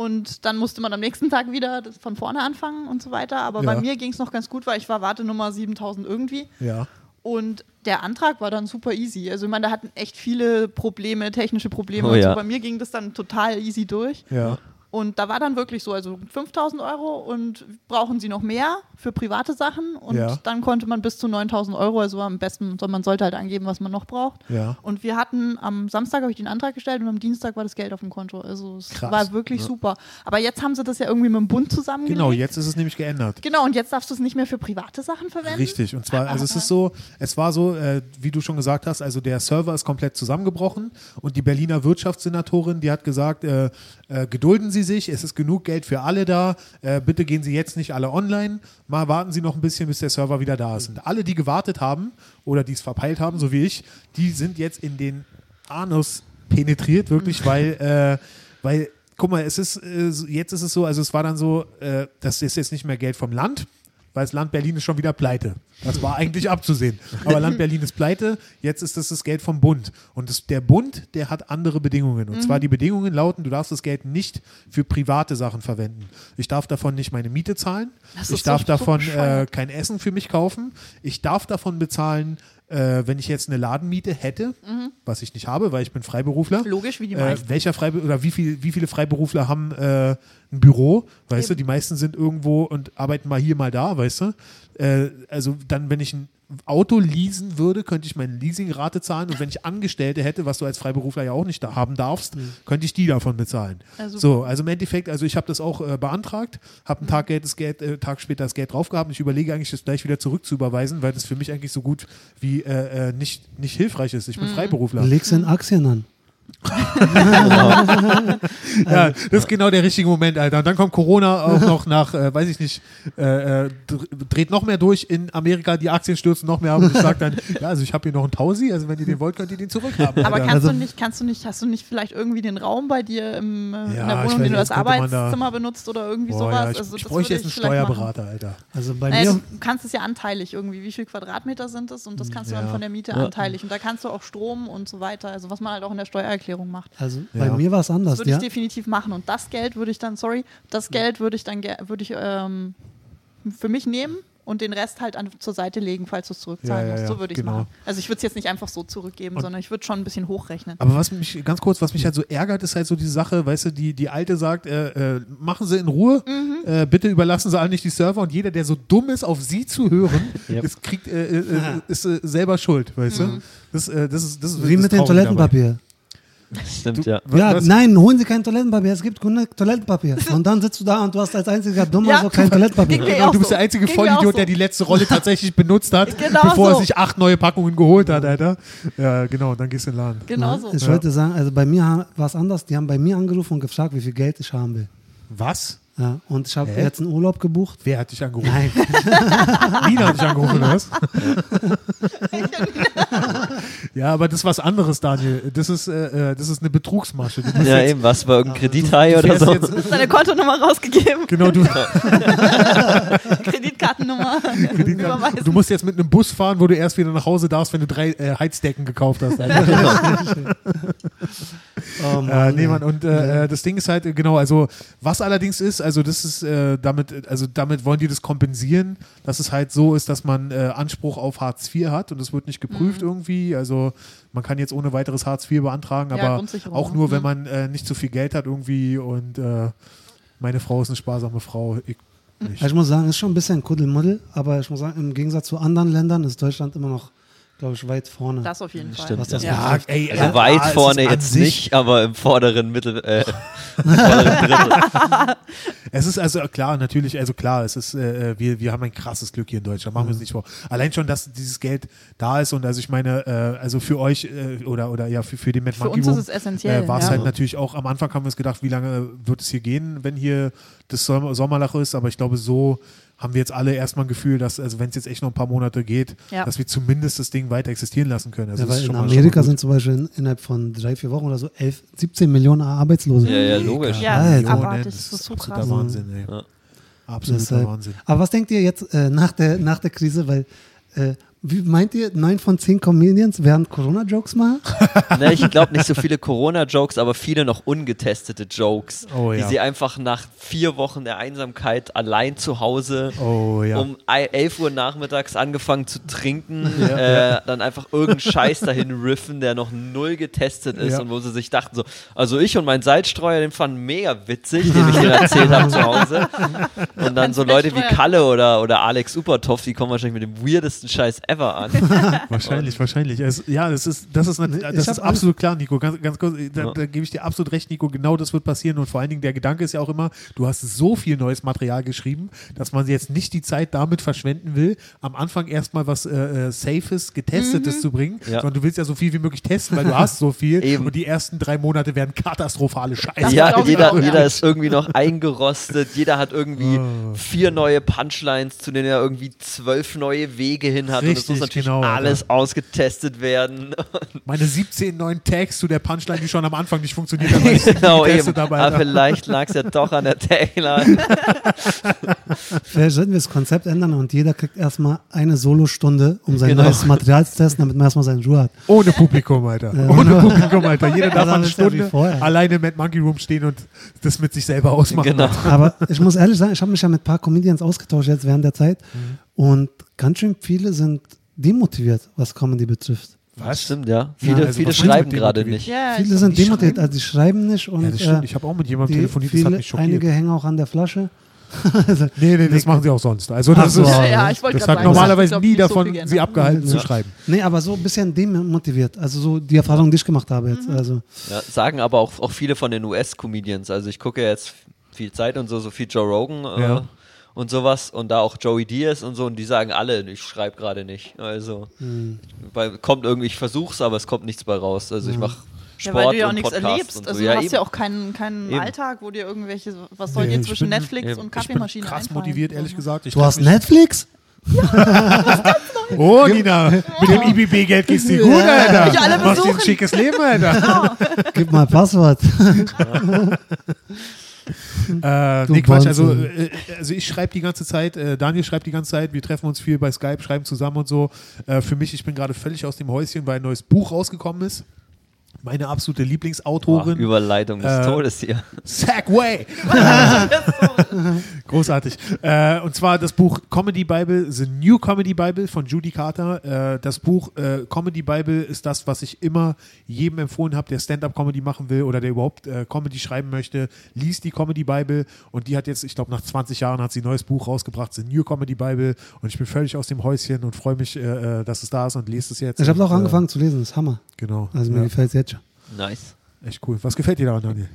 Und dann musste man am nächsten Tag wieder das von vorne anfangen und so weiter. Aber Ja. bei mir ging es noch ganz gut, weil ich war Wartenummer 7000 irgendwie. Ja. Und der Antrag war dann super easy. Also ich meine, da hatten echt viele Probleme, technische Probleme. Oh und ja. so. Bei mir ging das dann total easy durch. Ja. Und da war dann wirklich so, also 5000 Euro und brauchen Sie noch mehr für private Sachen? Und Ja. dann konnte man bis zu 9000 Euro, also am besten, soll- man sollte halt angeben, was man noch braucht. Ja. Und wir hatten am Samstag habe ich den Antrag gestellt und am Dienstag war das Geld auf dem Konto. Also es Krass. war wirklich super. Aber jetzt haben sie das ja irgendwie mit dem Bund zusammengelegt. Genau, jetzt ist es nämlich geändert. Genau, und jetzt darfst du es nicht mehr für private Sachen verwenden. Richtig, und zwar, also es ist so, es war so, äh, wie du schon gesagt hast, also der Server ist komplett zusammengebrochen und die Berliner Wirtschaftssenatorin, die hat gesagt, äh, äh, gedulden Sie sich, es ist genug Geld für alle da, äh, bitte gehen Sie jetzt nicht alle online, mal warten Sie noch ein bisschen, bis der Server wieder da ist. Und alle, die gewartet haben oder die es verpeilt haben, so wie ich, die sind jetzt in den Anus penetriert, wirklich, weil, äh, weil guck mal, es ist, äh, jetzt ist es so, also es war dann so, äh, das ist jetzt nicht mehr Geld vom Land, weil das Land Berlin ist schon wieder pleite. Das war eigentlich abzusehen. Aber Land Berlin ist pleite, jetzt ist das das Geld vom Bund. Und das, der Bund, der hat andere Bedingungen. Und zwar die Bedingungen lauten, du darfst das Geld nicht für private Sachen verwenden. Ich darf davon nicht meine Miete zahlen. Das Ich darf so davon äh, kein Essen für mich kaufen. Ich darf davon bezahlen, äh, wenn ich jetzt eine Ladenmiete hätte, was ich nicht habe, weil ich bin Freiberufler. Logisch, wie die Äh, meisten. welcher Freibe oder wie, viel, wie viele Freiberufler haben äh, ein Büro, weißt du? Eben. Die meisten sind irgendwo und arbeiten mal hier, mal da, weißt du? Äh, also dann, wenn ich ein Auto leasen würde, könnte ich meine Leasingrate zahlen und wenn ich Angestellte hätte, was du als Freiberufler ja auch nicht da haben darfst, könnte ich die davon bezahlen. Super. so, also im Endeffekt, also ich habe das auch äh, beantragt, habe einen Tag, Geld, das Geld, äh, Tag später das Geld drauf gehabt und ich überlege eigentlich, das gleich wieder zurückzuüberweisen, weil das für mich eigentlich so gut wie äh, äh, nicht, nicht hilfreich ist. Ich bin Freiberufler. Legst in Aktien an. Ja, das ist genau der richtige Moment, Alter. Und dann kommt Corona auch noch nach, äh, weiß ich nicht, äh, äh, dr- dreht noch mehr durch in Amerika, die Aktien stürzen noch mehr ab und ich sage dann, ja, also ich habe hier noch einen Tausi, also wenn ihr den wollt, könnt ihr den zurückhaben. Aber kannst Also- du nicht, kannst du nicht, hast du nicht vielleicht irgendwie den Raum bei dir im, äh, Ja, in der Wohnung, weiß den du als Arbeitszimmer benutzt oder irgendwie Boah, sowas? ja, ich, also, ich das bräuchte jetzt einen vielleicht machen. Steuerberater, Alter. Also bei Naja, mir, du kannst es ja anteilig irgendwie, wie viel Quadratmeter sind es und das kannst du Ja. dann von der Miete anteilig und da kannst du auch Strom und so weiter, also was man halt auch in der Steuererklärung macht. also Ja. bei mir war es Das anders. würde Ja? ich definitiv machen und das Geld würde ich dann, sorry, das Geld würde ich dann würde ich ähm, für mich nehmen und den Rest halt an, zur Seite legen, falls du es zurückzahlen Ja, ja, musst. So würde ich es genau. machen. Also ich würde es jetzt nicht einfach so zurückgeben, Und- sondern ich würde schon ein bisschen hochrechnen. Aber was mich, ganz kurz, was mich halt so ärgert, ist halt so die Sache, weißt du, die, die Alte sagt, äh, äh, machen Sie in Ruhe, Mhm. äh, bitte überlassen Sie alle nicht die Server und jeder, der so dumm ist, auf Sie zu hören, [laughs] Yep. ist, kriegt, äh, äh, ist äh, selber schuld, weißt Mhm. du? Das, äh, das ist, das ist Wie das mit dem Traurige dabei. Stimmt, ja. Ja, Was? nein, holen Sie kein Toilettenpapier. Es gibt keine Toilettenpapier. [laughs] Und dann sitzt du da und du hast als einziger Dummer Ja. so kein Toilettenpapier. Genau, du bist der einzige Ging Vollidiot, so. der die letzte Rolle [laughs] tatsächlich benutzt hat, Genau bevor er so. sich acht neue Packungen geholt hat, Alter. Ja, genau, dann gehst du in den Laden. Genau so. Ich Ja. wollte sagen, also bei mir war es anders. Die haben bei mir angerufen und gefragt, wie viel Geld ich haben will. Was? Ja, und ich habe jetzt einen Urlaub gebucht. Wer hat dich angerufen? Nein, [laughs] Nina hat dich angerufen, oder was? [laughs] ja, aber das ist was anderes, Daniel. Das ist, äh, äh, das ist eine Betrugsmasche. Du Ja, jetzt, eben, was war irgendein Kredithai oder so? jetzt, Seine Kontonummer rausgegeben, genau, du, [laughs] Kreditkartennummer. überweisen. du musst jetzt mit einem Bus fahren, wo du erst wieder nach Hause darfst, wenn du drei äh, Heizdecken gekauft hast. Oh Äh, Mann, nee, ey. Mann, und äh, äh, das Ding ist halt, äh, genau, also was allerdings ist, also das ist äh, damit, also damit wollen die das kompensieren, dass es halt so ist, dass man äh, Anspruch auf Hartz IV hat und es wird nicht geprüft irgendwie. Also man kann jetzt ohne weiteres Hartz IV beantragen, Ja, aber auch nur, wenn Mhm. man äh, nicht so viel Geld hat irgendwie und äh, meine Frau ist eine sparsame Frau. Ich nicht. Ich muss sagen, es ist schon ein bisschen Kuddelmuddel, aber ich muss sagen, im Gegensatz zu anderen Ländern ist Deutschland immer noch, glaube ich, weit vorne. Das auf jeden Fall. Stimmt, was das ja. betrifft. ey, Also ja, weit ist vorne jetzt nicht, aber im vorderen Mittel, äh, im vorderen [laughs] Drittel. Es ist also klar, natürlich, also klar, es ist, äh, wir, wir haben ein krasses Glück hier in Deutschland, machen wir uns nicht vor. Allein schon, dass dieses Geld da ist und also ich meine, äh, also für euch äh, oder, oder ja, für, für den Mad Für uns ist es essentiell. äh, war es ja. halt natürlich auch, am Anfang haben wir uns gedacht, wie lange wird es hier gehen, wenn hier das Sommer Sommerloch ist, aber ich glaube, so haben wir jetzt alle erstmal ein Gefühl, dass, also wenn es jetzt echt noch ein paar Monate geht, Ja. dass wir zumindest das Ding weiter existieren lassen können. Also Ja, weil in Amerika sind zum Beispiel in, innerhalb von drei, vier Wochen oder so 11, 17 Millionen Arbeitslose. Ja, ja, logisch. Ja, Alter. abartig. Das Das ist so absoluter krass. Wahnsinn, ey. Ja. Absoluter Deshalb- Wahnsinn. Aber was denkt ihr jetzt äh, nach, der, nach der Krise? Weil, äh, wie meint ihr, neun von zehn Comedians werden Corona-Jokes machen? [laughs] Ne, ich glaube nicht so viele Corona-Jokes, aber viele noch ungetestete Jokes, Oh, die ja. sie einfach nach vier Wochen der Einsamkeit allein zu Hause Oh ja. um ei- 11 Uhr nachmittags angefangen zu trinken, [laughs] äh, dann einfach irgendeinen Scheiß dahin riffen, der noch null getestet ist Ja. und wo sie sich dachten so, also ich und mein Salzstreuer, den fanden mega witzig, [laughs] den ich denen erzählt habe zu Hause. Und dann so Leute wie. Kalle oder, oder Alex Upertoff, die kommen wahrscheinlich mit dem weirdesten Scheiß ever an. [laughs] Wahrscheinlich, wahrscheinlich. Es, ja, das ist, das ist, das ist absolut klar, Nico. Ganz, ganz kurz, da, Ja. da gebe ich dir absolut recht, Nico. Genau das wird passieren. Und vor allen Dingen der Gedanke ist ja auch immer, du hast so viel neues Material geschrieben, dass man jetzt nicht die Zeit damit verschwenden will, am Anfang erstmal was äh, äh, Safes, Getestetes zu bringen, Ja. sondern du willst ja so viel wie möglich testen, weil du [laughs] hast so viel. Eben. Und die ersten drei Monate werden katastrophale Scheiße. Ja, jeder, jeder ist irgendwie noch eingerostet, jeder hat irgendwie Oh. vier neue Punchlines, zu denen er irgendwie zwölf neue Wege hin hat. und Richtig, muss natürlich genau, Alter. alles ausgetestet werden. [laughs] Meine 17 neuen Tags zu der Punchline, die schon am Anfang nicht funktioniert haben, [laughs] genau, eben. habe. Aber Alter. vielleicht lag es ja doch an der Tagline. [laughs] Vielleicht sollten wir das Konzept ändern und jeder kriegt erstmal eine Solostunde, um sein Genau. neues Material zu testen, damit man erstmal seine Ruhe hat. Ohne Publikum, Alter. Ja. Ohne Publikum, Alter. Jeder darf eine Stunde alleine im Mad Monkey Room stehen und das mit sich selber ausmachen. genau. Aber ich muss ehrlich sagen, ich habe mich ja mit ein paar Comedians ausgetauscht jetzt während der Zeit Mhm. Und ganz schön viele sind demotiviert, was Comedy betrifft. Das stimmt, ja. Viele, also viele was schreiben gerade nicht. Ja, viele ich- sind demotiviert, schreiben? also die schreiben nicht und Ja, das stimmt. äh, Ich habe auch mit jemandem die, telefoniert, das hat mich schockiert. einige hängen auch an der Flasche [laughs] Nee, nee, das machen sie auch sonst. Also das so, ist, Ja, ja, das hat sagen, normalerweise nie so davon geändert. sie abgehalten zu Ja. schreiben. Nee, aber so ein bisschen demotiviert. Also so die Erfahrung, die ich gemacht habe jetzt. Also Ja, sagen aber auch, auch viele von den US-Comedians. Also ich gucke jetzt viel Zeit und so, so viel Joe Rogan äh, Ja. Und sowas und da auch Joey Diaz und so und die sagen alle, ich schreibe gerade nicht. Also weil kommt irgendwie, ich versuch's, aber es kommt nichts bei raus. Also ich mache Ja, Sport weil du ja auch nichts Podcast erlebst. Also so. du Ja, hast eben. ja auch keinen, keinen Eben. Alltag, wo dir irgendwelche, was soll Nee, dir zwischen bin- Netflix eben. und Ich bin Kaffeemaschine krass einfallen? motiviert, ehrlich gesagt. Ich du hast Netflix? Oh, Nina, mit dem IBB-Geld geht's dir gut, Alter. Ich alle Machst dir ein besuchen. schickes Leben, Alter. Gib mal Passwort. [laughs] Äh, nee, Quatsch, also, äh, also ich schreibe die ganze Zeit, äh, Daniel schreibt die ganze Zeit, wir treffen uns viel bei Skype, schreiben zusammen und so. Äh, für mich, ich bin gerade völlig aus dem Häuschen, weil ein neues Buch rausgekommen ist. Meine absolute Boah, Lieblingsautorin. Überleitung des Äh, Todes hier. Segway! [laughs] [laughs] Großartig. Äh, und zwar das Buch Comedy Bible, The New Comedy Bible von Judy Carter. Äh, das Buch äh, Comedy Bible ist das, was ich immer jedem empfohlen habe, der Stand-Up-Comedy machen will oder der überhaupt äh, Comedy schreiben möchte. Liest die Comedy Bible und die hat jetzt, ich glaube, nach 20 Jahren hat sie ein neues Buch rausgebracht, The New Comedy Bible. Und ich bin völlig aus dem Häuschen und freue mich, äh, äh, dass es da ist und lese es jetzt. Ich habe Und, auch angefangen zu lesen, das ist Hammer. Genau. Also mir ja, gefällt es jetzt schon. Nice. echt cool. Was gefällt dir daran, Daniel?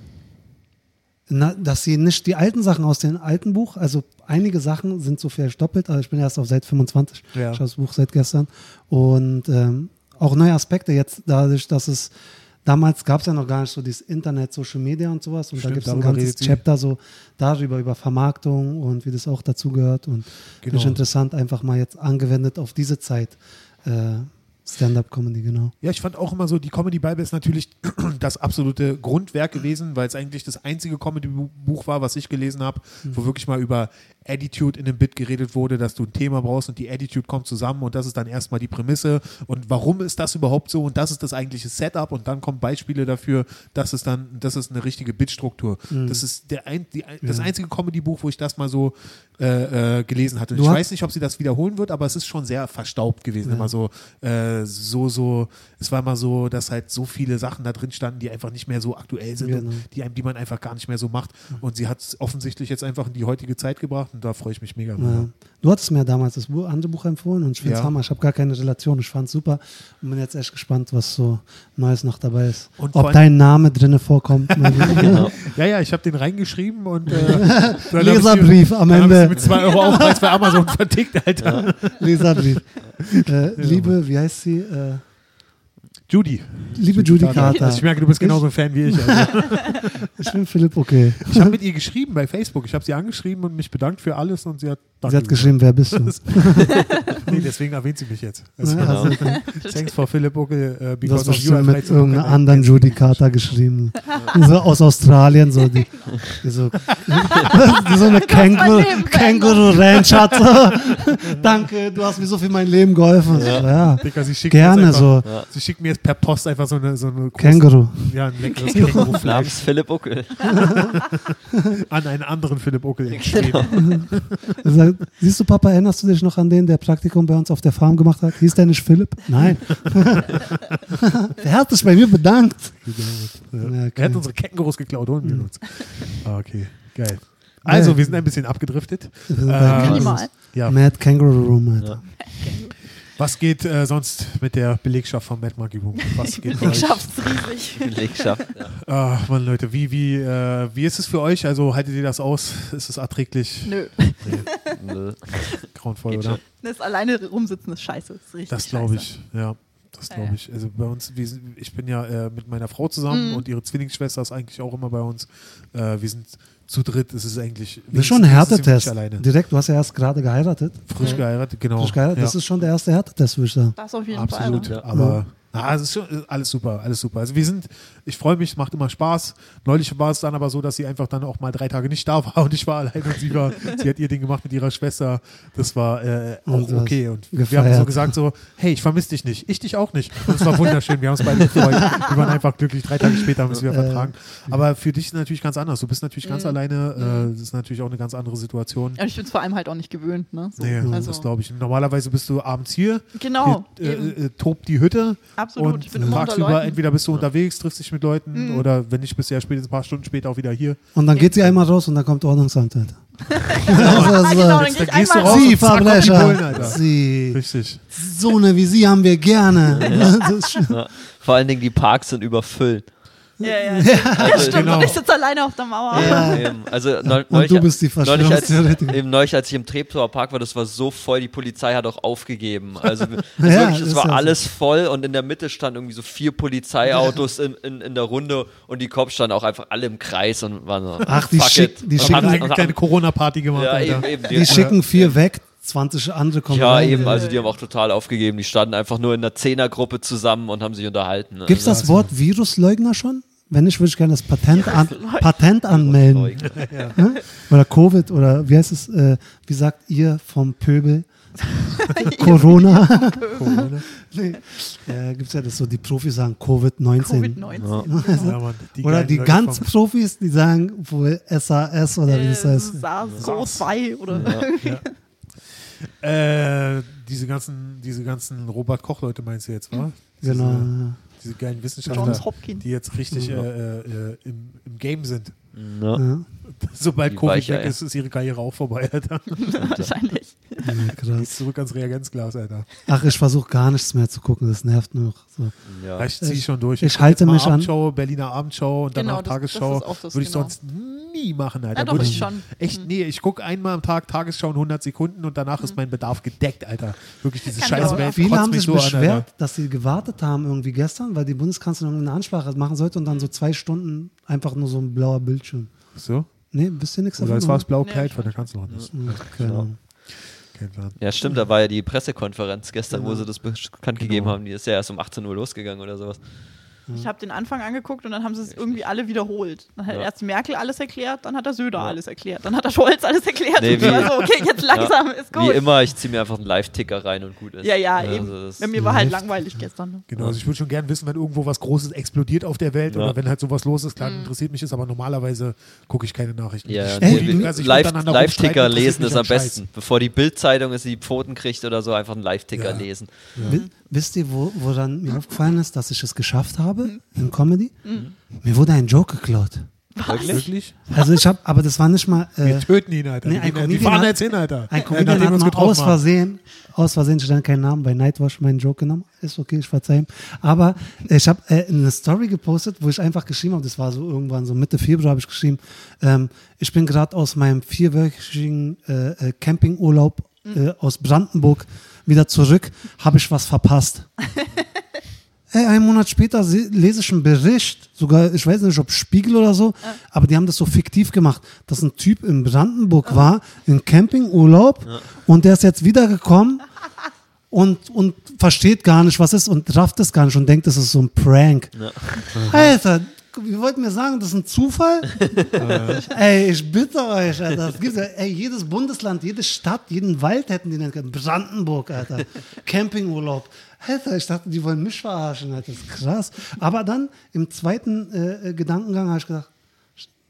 Na, dass sie nicht die alten Sachen aus dem alten Buch, also einige Sachen sind so vielleicht doppelt, aber ich bin erst auf Seite 25. Ja. Ich habe das Buch seit gestern. Und ähm, auch neue Aspekte jetzt, dadurch, dass es damals gab es ja noch gar nicht so dieses Internet, Social Media und sowas. Und da Stimmt, gibt es ein ganzes. Chapter so darüber, über Vermarktung und wie das auch dazugehört. Und Genau. finde ich interessant, einfach mal jetzt angewendet auf diese Zeit. Äh, Stand-up-Comedy, genau. Ja, ich fand auch immer so, die Comedy Bible ist natürlich [clears throat] das absolute Grundwerk gewesen, weil es eigentlich das einzige Comedy-Buch war, was ich gelesen habe, wo wirklich mal über Attitude in einem Bit geredet wurde, dass du ein Thema brauchst und die Attitude kommt zusammen und das ist dann erstmal die Prämisse und warum ist das überhaupt so und das ist das eigentliche Setup und dann kommen Beispiele dafür, dass es dann, das ist eine richtige Bit-Struktur. Das ist der ein, die, das einzige Comedy-Buch, wo ich das mal so äh, äh, gelesen hatte. Ich weiß nicht, ob sie das wiederholen wird, aber es ist schon sehr verstaubt gewesen. Immer so, äh, so, so, es war immer so, dass halt so viele Sachen da drin standen, die einfach nicht mehr so aktuell sind Genau. die, einem, die man einfach gar nicht mehr so macht. Und sie hat es offensichtlich jetzt einfach in die heutige Zeit gebracht und da freue ich mich mega Ja. Du hattest mir damals das Buch, andere Buch empfohlen und ich finde es Ja. Hammer. Ich habe gar keine Relation. Ich fand es super und bin jetzt echt gespannt, was so Neues noch dabei ist. Und Ob dein Name drinne vorkommt. [laughs] Genau. Ja, ja, ich habe den reingeschrieben und äh, [laughs] Leserbrief am Ende. mit 2 Euro [laughs] Aufpreis bei Amazon vertickt, Alter. Leserbrief. Äh, liebe, wie heißt sie? Äh, Judy. liebe Judy Carter. Also ich merke, du bist genauso ein Fan wie ich. Also. [laughs] Ich bin Philipp, okay. Ich habe mit ihr geschrieben bei Facebook. Ich habe sie angeschrieben und mich bedankt für alles und sie hat Sie Danke hat geschrieben, wer bist du? [laughs] Nee, deswegen erwähnt sie mich jetzt. Also, Ja, also, [laughs] Thanks for Philip Uckel, uh, du hast because of you bestimmt mit irgendeiner anderen Judy Carter geschrieben. so aus Australien, so die, die so, die so eine Känguru. Känguru Ranch hat. Danke, du hast mir so viel mein Leben geholfen. Ja, ja. Digga, sie schickt mir gerne so. Sie schickt mir jetzt per Post einfach so eine, so eine Känguru. Ja, ein leckeres [laughs] Kängurufleisch Namens Philipp Uckel. [laughs] an einen anderen Philipp Uckel in Schweden. Genau. Sagt, [laughs] Siehst du, Papa, erinnerst du dich noch an den, der Praktikum bei uns auf der Farm gemacht hat? Hieß der nicht Philipp? Nein. der hat sich bei mir bedankt. Ja. Ja, okay. Er hat unsere Kängurus geklaut, holen wir uns. Ah, Okay, geil. Also, wir sind ein bisschen abgedriftet. Ähm, bei Minimal. Ja, Mad Kangaroo Room, Alter. Was geht äh, sonst mit der Belegschaft von Mad Monkey Room? Was [laughs] geht schaff's riesig. [laughs] Belegschaft. Ja. Ach, Mann, Leute, wie, wie, äh, wie ist es für euch? Also, haltet ihr das aus? Ist es erträglich? Nö. [laughs] Nö. Grauenvoll, Geht oder? schon. Das alleine rumsitzen ist scheiße. Das ist richtig Das glaube ich, ja. Das glaube ich. Also bei uns, wir sind, ich bin ja äh, mit meiner Frau zusammen Mhm. und ihre Zwillingsschwester ist eigentlich auch immer bei uns. Äh, wir sind zu dritt. Es ist eigentlich. Das ist schon ein Härtetest. Alleine. Direkt, du hast ja erst gerade geheiratet. Frisch geheiratet, genau. Frisch geheiratet. Das ja. ist schon der erste Härtetest, würde ich sagen. Das auf jeden Absolut. Fall. Ja. Aber ah, es ist schon äh, alles super, alles super. Also wir sind, ich freue mich, es macht immer Spaß. Neulich war es dann aber so, dass sie einfach dann auch mal drei Tage nicht da war und ich war allein und sie war, [laughs] sie hat ihr Ding gemacht mit ihrer Schwester. Das war äh, auch okay. Und wir gefeiert. haben so gesagt so, hey, ich vermisse dich nicht, ich dich auch nicht. Und es war wunderschön. Wir haben uns beide [laughs] gefreut. Wir waren einfach glücklich. Drei Tage später haben wir es wieder vertragen. Aber für dich ist es natürlich ganz anders. Du bist natürlich ganz Mhm. alleine. Äh, das ist natürlich auch eine ganz andere Situation. Und ich bin es vor allem halt auch nicht gewöhnt. Ne? So. Nee, also, das glaube ich. Normalerweise bist du abends hier, Genau. hier äh, äh, tobt die Hütte Absolut. und ich bin immer unter tagsüber entweder bist du unterwegs, triffst dich mit Leuten Mhm. oder wenn nicht, bist du ja spätestens ein paar Stunden später auch wieder hier. Und dann geht sie einmal raus und dann kommt Ordnungsamt, Alter. Also, [laughs] [laughs] genau, dann gehst du raus Sie, Verbrecher. Alter. Sie. Richtig. So eine wie Sie haben wir gerne. [laughs] Ja. Vor allen Dingen die Parks sind überfüllt. Ja, ja. [laughs] ja stimmt. genau. Und ich sitze alleine auf der Mauer. Ja. [laughs] Eben. Also neu- Und neulich, du bist die neulich, als, eben neulich, als ich im Treptower Park war, das war so voll, die Polizei hat auch aufgegeben. Also, [laughs] also Ja, wirklich, es war ja so. alles voll und in der Mitte standen irgendwie so vier Polizeiautos in, in, in der Runde und die Cops standen auch einfach alle im Kreis und waren so, Ach, die fuck schick- it. die schicken haben- Eine und kleine haben- Corona-Party gemacht, Ja, eben, eben. Die schicken vier weg, 20 andere kommen Ja, rein. eben, also die haben auch total aufgegeben. Die standen einfach nur in einer Zehnergruppe zusammen und haben sich unterhalten. Gibt es Also, das Wort Virusleugner schon? Wenn nicht, würde ich gerne das Patent, an, Patent anmelden. Ja? Oder Covid oder wie heißt es, äh, wie sagt ihr vom Pöbel? [laughs] Corona? Corona. [laughs] nee. Ja, gibt es ja das so, die Profis sagen Covid-19. Covid-19. Ja, Mann, die Oder geilen die Leute ganz vom- Profis, die sagen wohl SAS oder wie das Äh, heißt. SARS-CoV-2 oder Äh, diese ganzen, diese ganzen Robert-Koch-Leute meinst du jetzt, wa? Genau. Diese, diese geilen Wissenschaftler, Johns Hopkins. die jetzt richtig Ja. äh, äh, im, im Game sind. Ja. [laughs] Sobald Covid weg ist, ist ihre Karriere auch vorbei, Alter. [laughs] Wahrscheinlich. ja, krass. Zurück ans Reagenzglas, Alter. Ach, ich versuche gar nichts mehr zu gucken, das nervt nur noch. So. Ja. Ich zieh Ich- schon durch. ich guck halte mich an- Abendschau, Berliner Abendschau und Genau, danach das- Tagesschau. Würde ich genau. sonst nie machen, Alter. Ja, doch, Würde ich schon. Echt, Mhm. nee, ich gucke einmal am Tag Tagesschau in 100 Sekunden und danach ist mein Bedarf gedeckt, Alter. Wirklich, diese Kann scheiß ich. Welt Viele haben sich so an, beschwert, Alter. dass sie gewartet haben irgendwie gestern, weil die Bundeskanzlerin eine Ansprache machen sollte und dann so zwei Stunden einfach nur so ein blauer Bildschirm. So? Nee, wisst ihr nichts Oder es war das davon? blaue Nee, Kleid ich von der Kanzlerin. Hm, Ahnung. kein Plan. ja, stimmt, da war ja die Pressekonferenz gestern, wo Genau. sie das bekannt gegeben haben. Die ist ja erst um 18 Uhr losgegangen oder sowas. Ich habe den Anfang angeguckt und dann haben sie es irgendwie alle wiederholt. Dann hat Ja. erst Merkel alles erklärt, dann hat der Söder Ja. alles erklärt, dann hat der Scholz alles erklärt. Nee, und wie- ich war so, okay, jetzt langsam, ist gut. Wie immer, ich ziehe mir einfach einen Live-Ticker rein und gut ist. Ja, ja, Also eben. das- Ja, mir war halt langweilig gestern. ne? Genau, also ich würde schon gern wissen, wenn irgendwo was Großes explodiert auf der Welt Ja. oder wenn halt sowas los ist, klar, Mhm. interessiert mich das, aber normalerweise gucke ich keine Nachrichten. Ja, nee, also Live- Live-Ticker interessiert lesen ist am Scheiß. besten. Bevor die Bildzeitung es in die Pfoten kriegt oder so, einfach einen Live-Ticker Ja. lesen. Wi- Wisst ihr, wo, woran mir aufgefallen ist, dass ich es geschafft habe Mhm. in Comedy? Mir wurde ein Joke geklaut. Wirklich? Wirklich? Also ich habe, aber das war nicht mal. Äh, Wir töten ihn, Alter. Nee, die, ein die Comedian fahren hat- jetzt hin, Alter. Ein Äh, Comedian wir hat uns mal aus. Versehen, aus Versehen, ich nenne keinen Namen, bei Nightwash meinen Joke genommen. Ist okay, ich verzeih ihm. Aber ich habe äh, eine Story gepostet, wo ich einfach geschrieben habe, das war so irgendwann so Mitte Februar habe ich geschrieben, ähm, ich bin gerade aus meinem vierwöchigen äh, äh, Campingurlaub äh, aus Brandenburg wieder zurück, habe ich was verpasst. [laughs] Ey, einen Monat später se- lese ich einen Bericht, sogar, ich weiß nicht, ob Spiegel oder so, aber die haben das so fiktiv gemacht, dass ein Typ in Brandenburg war, in Campingurlaub, und der ist jetzt wiedergekommen [laughs] und, und versteht gar nicht, was ist, und rafft es gar nicht und denkt, das ist so ein Prank. Alter, wir wollten mir sagen, das ist ein Zufall? [laughs] ey, ich bitte euch, Alter. Das gibt's ja, ey, jedes Bundesland, jede Stadt, jeden Wald hätten die nennen können. Brandenburg, Alter. Campingurlaub. Alter, ich dachte, die wollen mich verarschen, Alter. Das ist krass. Aber dann im zweiten äh, äh, Gedankengang habe ich gedacht,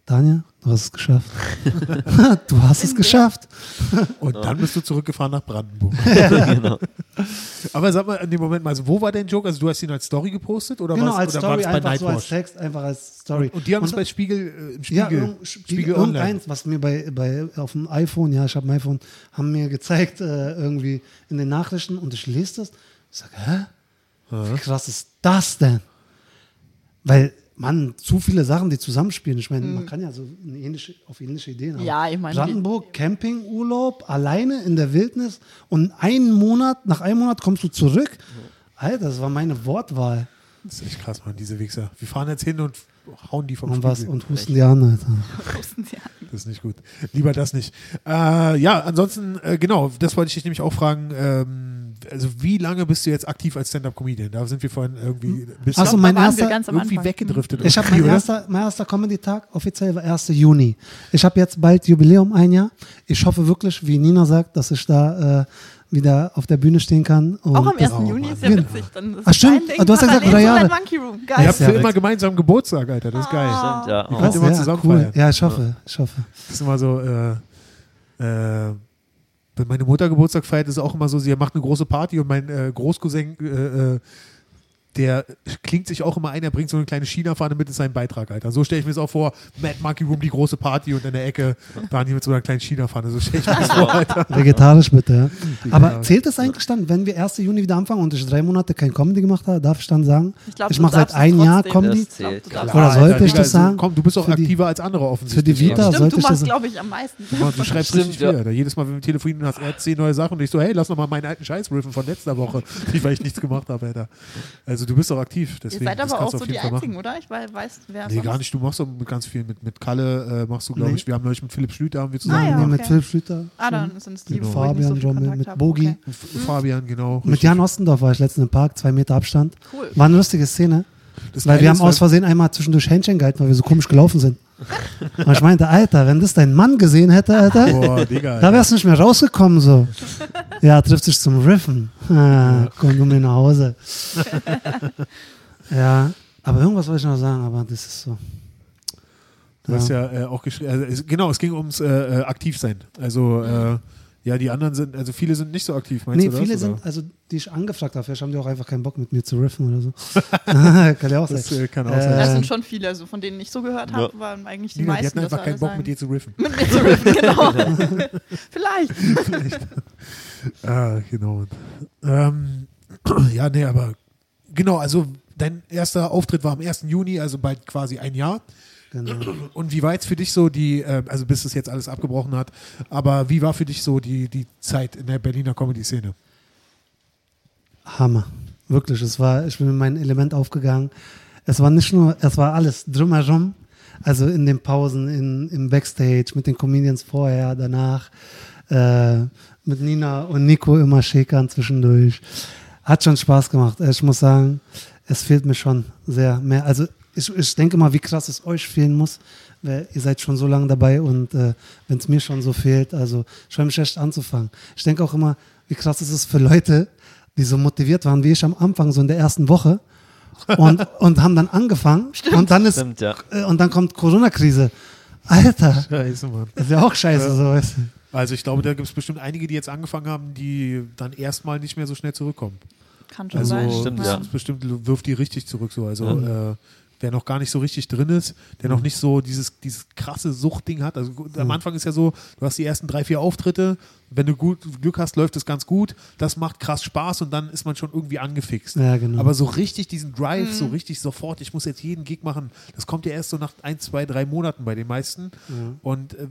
Daniel, du hast es geschafft. [laughs] du hast es geschafft. Und dann bist du zurückgefahren nach Brandenburg. [laughs] genau. Aber sag mal, in dem Moment mal, also wo war dein Joke? Also du hast ihn als Story gepostet oder, Genau, was, als oder war Story, das bei einfach so als Nightwatch? Text, einfach als Story. Und die haben es Und- bei Spiegel, äh, im Ja, Spiegel, Spiegel, irgendeins, was mir bei, bei auf dem iPhone, ja, ich habe ein iPhone, haben mir gezeigt, äh, irgendwie in den Nachrichten und ich lese das. Ich sage, hä? Wie krass ist das denn? Weil, Mann, zu viele Sachen, die zusammenspielen. Ich meine, man kann ja so eine ähnliche, auf ähnliche Ideen haben. Ja, ich meine, Brandenburg, Campingurlaub, alleine in der Wildnis und einen Monat, nach einem Monat kommst du zurück. Alter, das war meine Wortwahl. Das ist echt krass, Mann, diese Wichser. Wir fahren jetzt hin und hauen die vom Und was und husten die an, Alter. [laughs] Wussten sie ja. Das ist nicht gut. Lieber das nicht. Äh, ja, ansonsten, äh, genau, das wollte ich dich nämlich auch fragen. Ähm, also, wie lange bist du jetzt aktiv als Stand-Up-Comedian? Da sind wir vorhin irgendwie bis Ach so, Da mein erster- irgendwie weggedriftet. Ich habe mein erster, mein erster Comedy-Tag offiziell war 1. Juni. Ich habe jetzt bald Jubiläum ein Jahr. Ich hoffe wirklich, wie Nina sagt, dass ich da äh, wieder auf der Bühne stehen kann. Und Auch am 1. Oh, Juni Mann. ist ja Genau. witzig. Dann ist Ach, stimmt. Ding Du hast ja gesagt, drei Jahre. Monkey Room. Ihr Geil. habt Ja, für immer gemeinsam Geburtstag, Alter. Das ist geil. Stimmt, ja. Wir Oh. können immer ja, zusammen cool. feiern. Ja, ich hoffe, ich hoffe. Das ist immer so, äh, äh, wenn meine Mutter Geburtstag feiert, ist es auch immer so, sie macht eine große Party und mein äh, Großcousin äh, äh, der klingt sich auch immer ein, er bringt so eine kleine China-Fahne mit in seinen Beitrag, Alter. So stelle ich mir das auch vor. Mad Monkey Room, die große Party und in der Ecke waren die mit so einer kleinen China-Fahne. So stelle ich mir das vor, Alter. Vegetarisch bitte, ja. Aber zählt es eigentlich dann, wenn wir 1. Juni wieder anfangen und ich drei Monate kein Comedy gemacht habe, darf ich dann sagen, Ich glaub, ich mache seit einem Jahr. Comedy? Das klar. Oder sollte Alter, ich das sagen? Komm, du bist auch aktiver als andere offensichtlich. für die Vita. Stimmt, sollte du ich das machst, glaube ich, am meisten. Du [laughs] schreibst Stimmt, richtig ja. viel. Alter. Jedes Mal, wenn wir telefonieren, hast er zehn neue Sachen und ich so, hey, lass noch mal meinen alten Scheiß riffen von letzter Woche, weil ich nichts gemacht habe, Alter. Also du bist auch aktiv, Ihr deswegen seid das aber auch so die Fall machen. Einzigen, oder? Ich wei- weiß, wer Nee, sonst- gar nicht. Du machst auch mit ganz viel. Mit, mit Kalle äh, machst du, glaube Nee. ich. Wir haben neulich mit Philipp Schlüter haben wir Ah, zusammen ja, nee, gemacht. mit okay. Philipp Schlüter. Ah, dann sind es die, Mit ich Fabian so mit- mit. Bogi. Okay. F- Fabian, genau. Mit Jan Ostendorf war ich letztens im Park, zwei Meter Abstand. Cool. War eine lustige Szene, Das weil wir haben aus Versehen einmal zwischendurch Händchen gehalten, weil wir so komisch gelaufen sind. Und ich meinte, Alter, wenn das dein Mann gesehen hätte, Alter, Boah, Digga. da wärst du nicht mehr rausgekommen so. Ja, trifft sich zum Riffen. Ah, komm du mir nach Hause. ja, aber irgendwas wollte ich noch sagen, aber das ist so. Du hast ja äh, auch geschrieben, also, genau, es ging ums äh, äh, Aktivsein. Also, äh, ja, die anderen sind, also viele sind nicht so aktiv, meinst Nee, du das? viele oder? sind, also die ich angefragt habe, vielleicht haben die auch einfach keinen Bock mit mir zu riffen oder so. [laughs] [laughs] kann ja auch sein. Das äh, kann auch Äh, sein. Das sind schon viele, also von denen ich so gehört habe, Ja. waren eigentlich die Die, die meisten. hatten einfach keinen Bock, sagen, mit dir zu riffen. [laughs] mit mir zu riffen, genau. Vielleicht. Ah, genau. Ähm, [clears throat] ja, nee, aber genau, also dein erster Auftritt war am 1. Juni, also bald quasi ein Jahr. Genau. [clears throat] Und wie war jetzt für dich so die, äh, also bis es jetzt alles abgebrochen hat, aber wie war für dich so die, die Zeit in der Berliner Comedy-Szene? Hammer. Wirklich, es war, ich bin in mein Element aufgegangen. Es war nicht nur, es war alles drumherum. Also in den Pausen, in, im Backstage, mit den Comedians vorher, danach, äh, mit Nina und Nico immer schäkern zwischendurch. Hat schon Spaß gemacht. Ich muss sagen, es fehlt mir schon sehr mehr. Also ich, ich denke mal, wie krass es euch fehlen muss, weil ihr seid schon so lange dabei und äh, wenn es mir schon so fehlt, also ich freue mich echt anzufangen. Ich denke auch immer, wie krass ist es für Leute, die so motiviert waren wie ich am Anfang, so in der ersten Woche [laughs] und, und haben dann angefangen und dann ist Stimmt, ja. äh, und dann kommt Corona-Krise. Alter, Scheiße, Mann. das ist ja auch scheiße, so weißt du. Also ich glaube, da gibt es bestimmt einige, die jetzt angefangen haben, die dann erstmal nicht mehr so schnell zurückkommen. Kann schon Also sein. Stimmt, das ja. ist bestimmt wirft die richtig zurück so. Also äh, wer noch gar nicht so richtig drin ist, der noch nicht so dieses, dieses krasse Suchtding hat. Also gut, am Anfang ist ja so, du hast die ersten drei, vier Auftritte, wenn du gut Glück hast, läuft es ganz gut. Das macht krass Spaß und dann ist man schon irgendwie angefixt. Ja, genau. Aber so richtig diesen Drive, so richtig sofort, ich muss jetzt jeden Gig machen, das kommt ja erst so nach ein, zwei, drei Monaten bei den meisten. Und äh,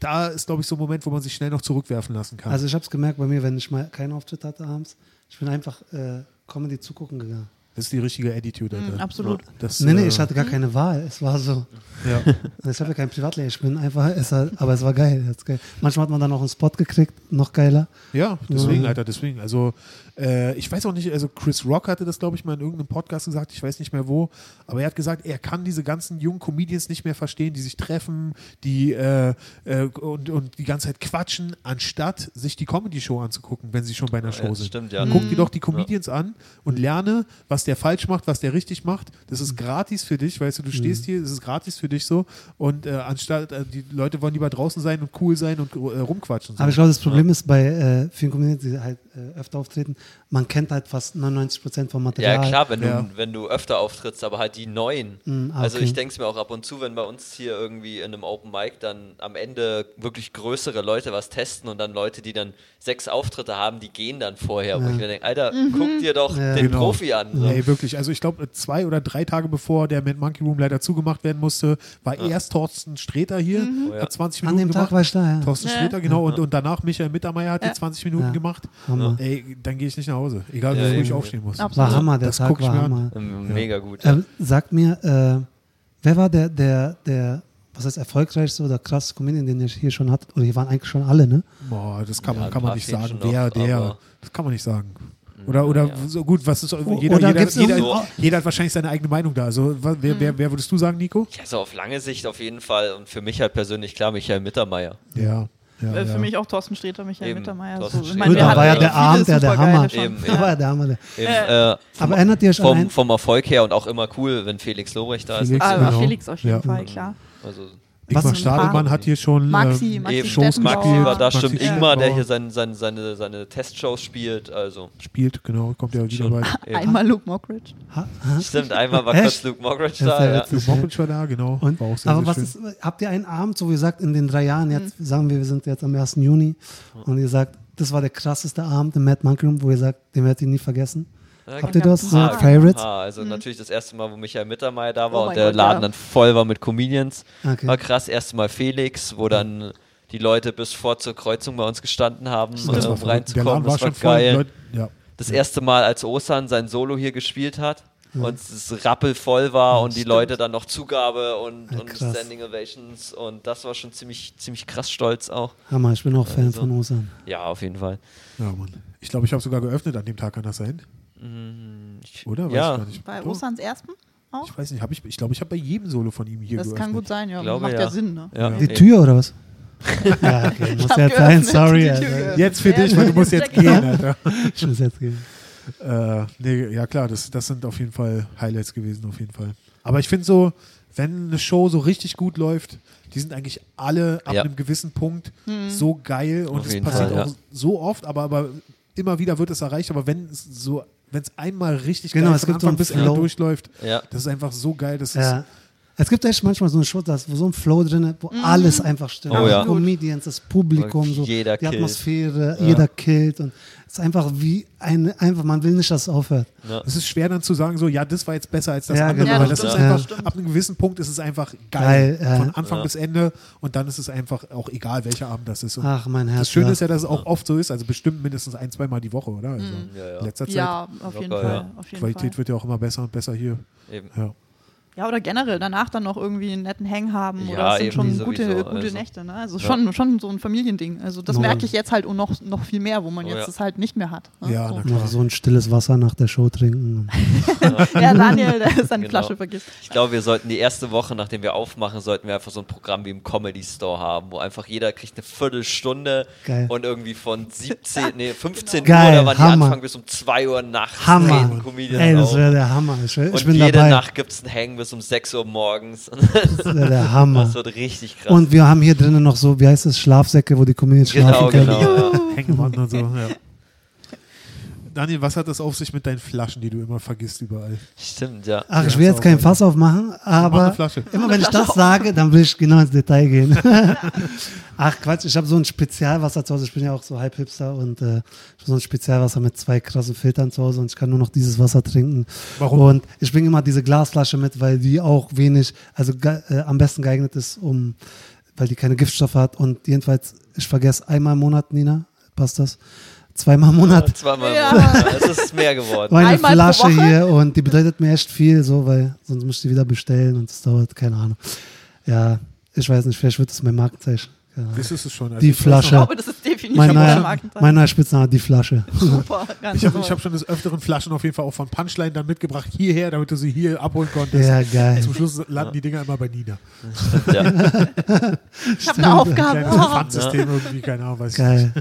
da ist, glaube ich, so ein Moment, wo man sich schnell noch zurückwerfen lassen kann. Also ich habe es gemerkt bei mir, wenn ich mal keinen Auftritt hatte abends, ich bin einfach äh, Comedy zugucken gegangen. Das ist die richtige Attitude. Mhm, absolut. Das, Nee, nee, äh, ich hatte gar keine Wahl. Es war so. ja. [laughs] Also ich habe ja kein Privatleben, ich bin einfach, es war, aber es war geil, es geil. Manchmal hat man dann auch einen Spot gekriegt, noch geiler. Ja, deswegen, Ja. Alter, deswegen. Also, äh, ich weiß auch nicht, also Chris Rock hatte das, glaube ich, mal in irgendeinem Podcast gesagt, ich weiß nicht mehr wo, aber er hat gesagt, er kann diese ganzen jungen Comedians nicht mehr verstehen, die sich treffen, die äh, äh, und, und die ganze Zeit quatschen, anstatt sich die Comedy-Show anzugucken, wenn sie schon bei einer Show Ja, das sind. stimmt, ja. Guck dir doch die Comedians an und lerne, was der falsch macht, was der richtig macht. Das ist gratis für dich, weißt du, du stehst hier, das ist gratis für dich so und äh, anstatt, äh, die Leute wollen lieber draußen sein und cool sein und äh, rumquatschen. Aber ich glaube, das Problem ist bei äh, vielen Comedians, die halt öfter auftreten, man kennt halt fast 99 Prozent vom Material. Ja, klar, wenn, Ja. Du, wenn du öfter auftrittst, aber halt die neuen. Mm, ah, Also okay. ich denke es mir auch ab und zu, wenn bei uns hier irgendwie in einem Open Mic dann am Ende wirklich größere Leute was testen und dann Leute, die dann sechs Auftritte haben, die gehen dann vorher. Wo Ja. ich mir denke, Alter, guck dir doch Ja. den Genau. Profi an. So. Ey, wirklich. Also ich glaube, zwei oder drei Tage bevor der Mad Monkey Room leider zugemacht werden musste, war erst Thorsten Streter hier, Oh ja. hat 20 An Minuten dem Tag gemacht. war ich da, ja. Thorsten Ja. Streter, genau. Und, und danach Michael Mittermeier hat die Ja. 20 Minuten Ja. gemacht. Ey, dann gehe ich nicht nach Hause. Egal, Ja, wie früh ja. ich aufstehen muss. Absolut. War Hammer, der Das Tag guck ich war. Hammer. Ähm, Mega gut. Ähm, sag mir, äh, wer war der, der, der, was heißt erfolgreichste oder krasseste Comedian, den ihr hier schon hattet? Oder hier waren eigentlich schon alle, ne? Boah, das kann Ja, man, ein kann man nicht sagen. noch, der, aber- das kann man nicht sagen. Oder, oder ja. so gut, was ist, jeder, oder jeder, jeder, irgendwo- jeder hat wahrscheinlich seine eigene Meinung da. Also, wer, wer, wer würdest du sagen, Nico? Ja, so auf lange Sicht auf jeden Fall und für mich halt persönlich klar Michael Mittermeier. Ja. Ja, Äh, ja. Für mich auch Thorsten Streter, Michael Eben, Mittermeier. So. Ich Sträter. meine, wir da war ja der Abend, der, der Hammer. Eben, Da war der Hammer. Der. Eben, Äh, äh, Aber erinnert ihr euch vom, vom Erfolg her und auch immer cool, wenn Felix Lobrecht da ist. Felix, Ah, genau. Felix auf jeden Ja. Fall, klar. Also Ingmar Stadelmann hat hier schon Maxi, ähm, Maxi Shows. Maxi war da, Maxi stimmt. Ingmar, der hier sein, sein, seine, seine Testshows spielt. Also, spielt, genau, kommt ja wieder Schon. bei. [laughs] Einmal Luke Mockridge. Ha, ha? Stimmt, einmal war kurz Luke Mockridge da. ja. Luke Mockridge war da, genau. Und, war auch sehr, aber sehr was schön. ist, habt ihr einen Abend, so wie gesagt, in den drei Jahren, jetzt sagen wir, wir sind jetzt am 1. Juni und ihr sagt, das war der krasseste Abend im Mad Monkey Room, wo ihr sagt, den werdet ihr nie vergessen. Ja, Habt ihr das? So Ah, Favorites? Ah, also natürlich das erste Mal, wo Michael Mittermeier da Oh war und mein der Gott, Laden ja. dann voll war mit Comedians. Okay. War krass. Erste Mal Felix, wo dann die Leute bis vor zur Kreuzung bei uns gestanden haben, äh, um reinzukommen. Das war schon voll. geil. Leute, ja. Das erste Mal, als Osan sein Solo hier gespielt hat und es rappelvoll war und die Leute dann noch Zugabe und, Ja, und. Standing Ovations und das war schon ziemlich, ziemlich krass stolz auch. Hammer, ich bin auch Fan Also. von Osan. Ja, auf jeden Fall. ja, Mann. Ich glaube, ich habe sogar geöffnet an dem Tag, kann das sein? Mm, Ich, Oder? Weiß ja, ich gar nicht. Bei. Osans ersten auch? Ich weiß nicht, hab ich, ich glaube, ich habe bei jedem Solo von ihm hier Das geöffnet. kann gut sein, ja. Glaube, Macht ja, ja. Sinn, ne? ja. Die. Tür oder was? [laughs] ja, okay, muss jetzt sein, sorry. geöffnet. Jetzt für Ja, dich, weil du musst jetzt [laughs] gehen. Alter. Ich muss jetzt gehen. Äh, nee, ja klar, das, das sind auf jeden Fall Highlights gewesen, auf jeden Fall. Aber ich finde so, wenn eine Show so richtig gut läuft, die sind eigentlich alle ab Ja. einem gewissen Punkt so geil und es passiert Fall, auch ja. so oft, aber, aber immer wieder wird es erreicht. Aber wenn es so, wenn es einmal richtig Genau, geil es von gibt so Anfang einen bis Ende Flow. durchläuft, Ja. das ist einfach so geil. Das ist, Ja. Es gibt echt manchmal so eine Show, da ist so ein Flow drin, wo alles einfach stimmt. Oh ja. Die Comedians, das Publikum, so, Jeder die killt. Atmosphäre, jeder killt und es ist einfach wie eine, einfach, man will nicht, dass es aufhört. Es ist schwer dann zu sagen, so, ja, das war jetzt besser als das Ja, andere, genau. weil Ja, das das ist einfach, Ja. ab einem gewissen Punkt ist es einfach geil. Geil, ja. Von Anfang Ja. bis Ende und dann ist es einfach auch egal, welcher Abend das ist. Und Ach, mein Herz. das Schöne ja. ist ja, dass es auch oft so ist, also bestimmt mindestens ein, zweimal die Woche, oder? Also Ja, ja. in letzter Zeit. Ja, auf jeden Fall. ja. Auf jeden Qualität Fall. wird ja auch immer besser und besser hier. Eben. Ja. Ja, oder generell danach dann noch irgendwie einen netten Hang haben. Ja, oder es sind schon sowieso, gute, gute also. Nächte. Ne? Also schon, schon so ein Familiending. Also das Ja. merke ich jetzt halt auch noch, noch viel mehr, wo man Oh, jetzt ja. das halt nicht mehr hat. Ne? Ja, so. na klar. Noch so ein stilles Wasser nach der Show trinken. [laughs] ja, Daniel, der seine Genau. Flasche vergisst. Ich glaube, wir sollten die erste Woche, nachdem wir aufmachen, sollten wir einfach so ein Programm wie im Comedy Store haben, wo einfach jeder kriegt eine Viertelstunde Geil. und irgendwie von 17, nee, [laughs] 15 Geil, Uhr, da waren die Hammer. anfangen bis um 2 Uhr nachts. Hammer. Ey, das wäre der Hammer. Ich, ich und bin jede dabei. Nacht gibt es einen Hang bis um 6 Uhr morgens. [laughs] Das wäre der Hammer. Das wird richtig krass. Und wir haben hier drinnen noch so, wie heißt es, Schlafsäcke, wo die Comedians Genau, schlafen können. genau. Ja. Hängematten und so, ja. Daniel, was hat das auf sich mit deinen Flaschen, die du immer vergisst überall? Stimmt, ja. Ach, ich will jetzt kein. Fass aufmachen, Mach eine aber Flasche. immer wenn ich das sage, dann will ich genau ins Detail gehen. [laughs] Ach Quatsch, ich habe so ein Spezialwasser zu Hause. Ich bin ja auch so halb Hipster und äh, ich habe so ein Spezialwasser mit zwei krassen Filtern zu Hause und ich kann nur noch dieses Wasser trinken. Warum? Und ich bringe immer diese Glasflasche mit, weil die auch wenig, also äh, am besten geeignet ist, um, weil die keine Giftstoffe hat. Und jedenfalls, ich vergesse einmal im Monat, Nina, passt das? Zweimal im Monat Zweimal Ja. im Monat. Es ist mehr geworden. meine Einmal Flasche hier und die bedeutet mir echt viel, so, weil sonst muss ich die wieder bestellen und es dauert, keine Ahnung. Ja, ich weiß nicht, vielleicht wird es mein Markenzeichen. Ahnung. Das ist es schon. Also Die Flasche. Ich glaube, das ist definitiv Mein neuer, mein neuer Spitzname, die Flasche. Super. Ganz Ich habe ich hab schon des Öfteren Flaschen auf jeden Fall auch von Punchline dann mitgebracht, hierher, damit du sie hier abholen konntest. Ja, geil. Zum Schluss landen die Dinger immer bei Nina. Ja. ich habe eine Aufgabe. Kleines Pfandsystem irgendwie, keine Ahnung, weiß Geil.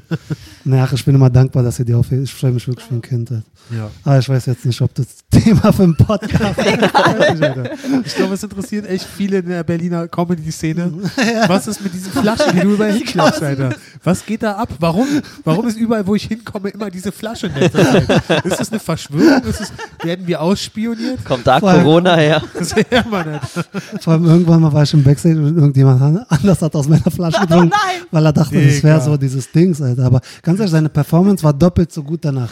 Naja, ich bin immer dankbar, dass ihr die aufhört. Ich freue mich wirklich wie ein Kind. ich. Ja. Aber ich weiß jetzt nicht, ob das [laughs] Thema für einen Podcast [laughs] ist. Ich glaube, es interessiert echt viele in der Berliner Comedy-Szene. [laughs] Was ist mit diesen Flaschen, die du überall hinklappst, Alter? Was geht da ab? Warum? Warum ist überall, wo ich hinkomme, immer diese Flasche in letzter Zeit? Ist das eine Verschwörung? Ist es, werden wir ausspioniert? Kommt da Vor allem- Corona her? [laughs] Das wäre man nicht. Vor allem irgendwann mal war ich im Backstage und irgendjemand an- anders hat aus meiner Flasche getrunken, nein. weil er dachte, das wäre so dieses Dings, Alter. Aber ganz ehrlich, seine Performance war doppelt so gut danach.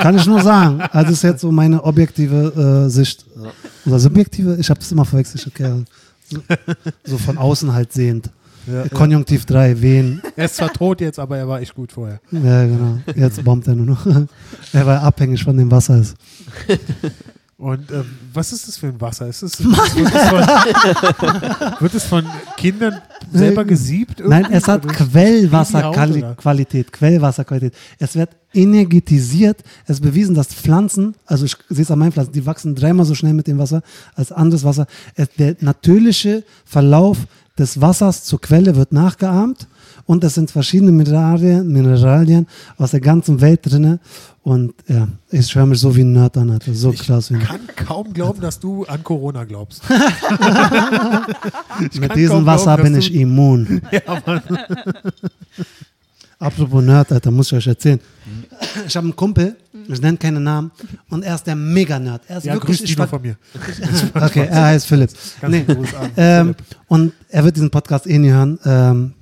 Kann ich nur sagen. Also ist jetzt so meine objektive äh, Sicht. Oder subjektive, ich habe das immer verwechselt. Okay. So, so von außen halt sehend. Ja, Konjunktiv 3, wen. Er ist zwar tot jetzt, aber er war echt gut vorher. Ja, genau. Jetzt bombt er nur noch. [laughs] er war abhängig von dem Wasser. Ist. Und ähm, was ist das für ein Wasser? Ist es, wird, es von, wird es von Kindern selber gesiebt? Nein, es hat Quellwasserqualität. Quellwasserqualität. Es wird energetisiert. Es ist bewiesen, dass Pflanzen, also ich sehe es an meinen Pflanzen, die wachsen dreimal so schnell mit dem Wasser als anderes Wasser. Es, der natürliche Verlauf des Wassers zur Quelle wird nachgeahmt und es sind verschiedene Mineralien, Mineralien aus der ganzen Welt drinne und ja, ich schwöre mich so wie ein Nerd an, Alter. So krass. Ich Wie kann kaum glauben, dass du an Corona glaubst. [laughs] Ich Mit diesem Wasser glauben, bin ich immun. [laughs] [laughs] Apropos Nerd, Alter, muss ich euch erzählen. Ich habe einen Kumpel, ich nenne keine Namen, und er ist der Mega-Nerd. Er ist Ja, wirklich, grüß Dino von mir. [laughs] Okay, [laughs] er heißt Philipp. Ganz Nee. Ähm, Philipp. und er wird diesen Podcast eh nie hören, ähm,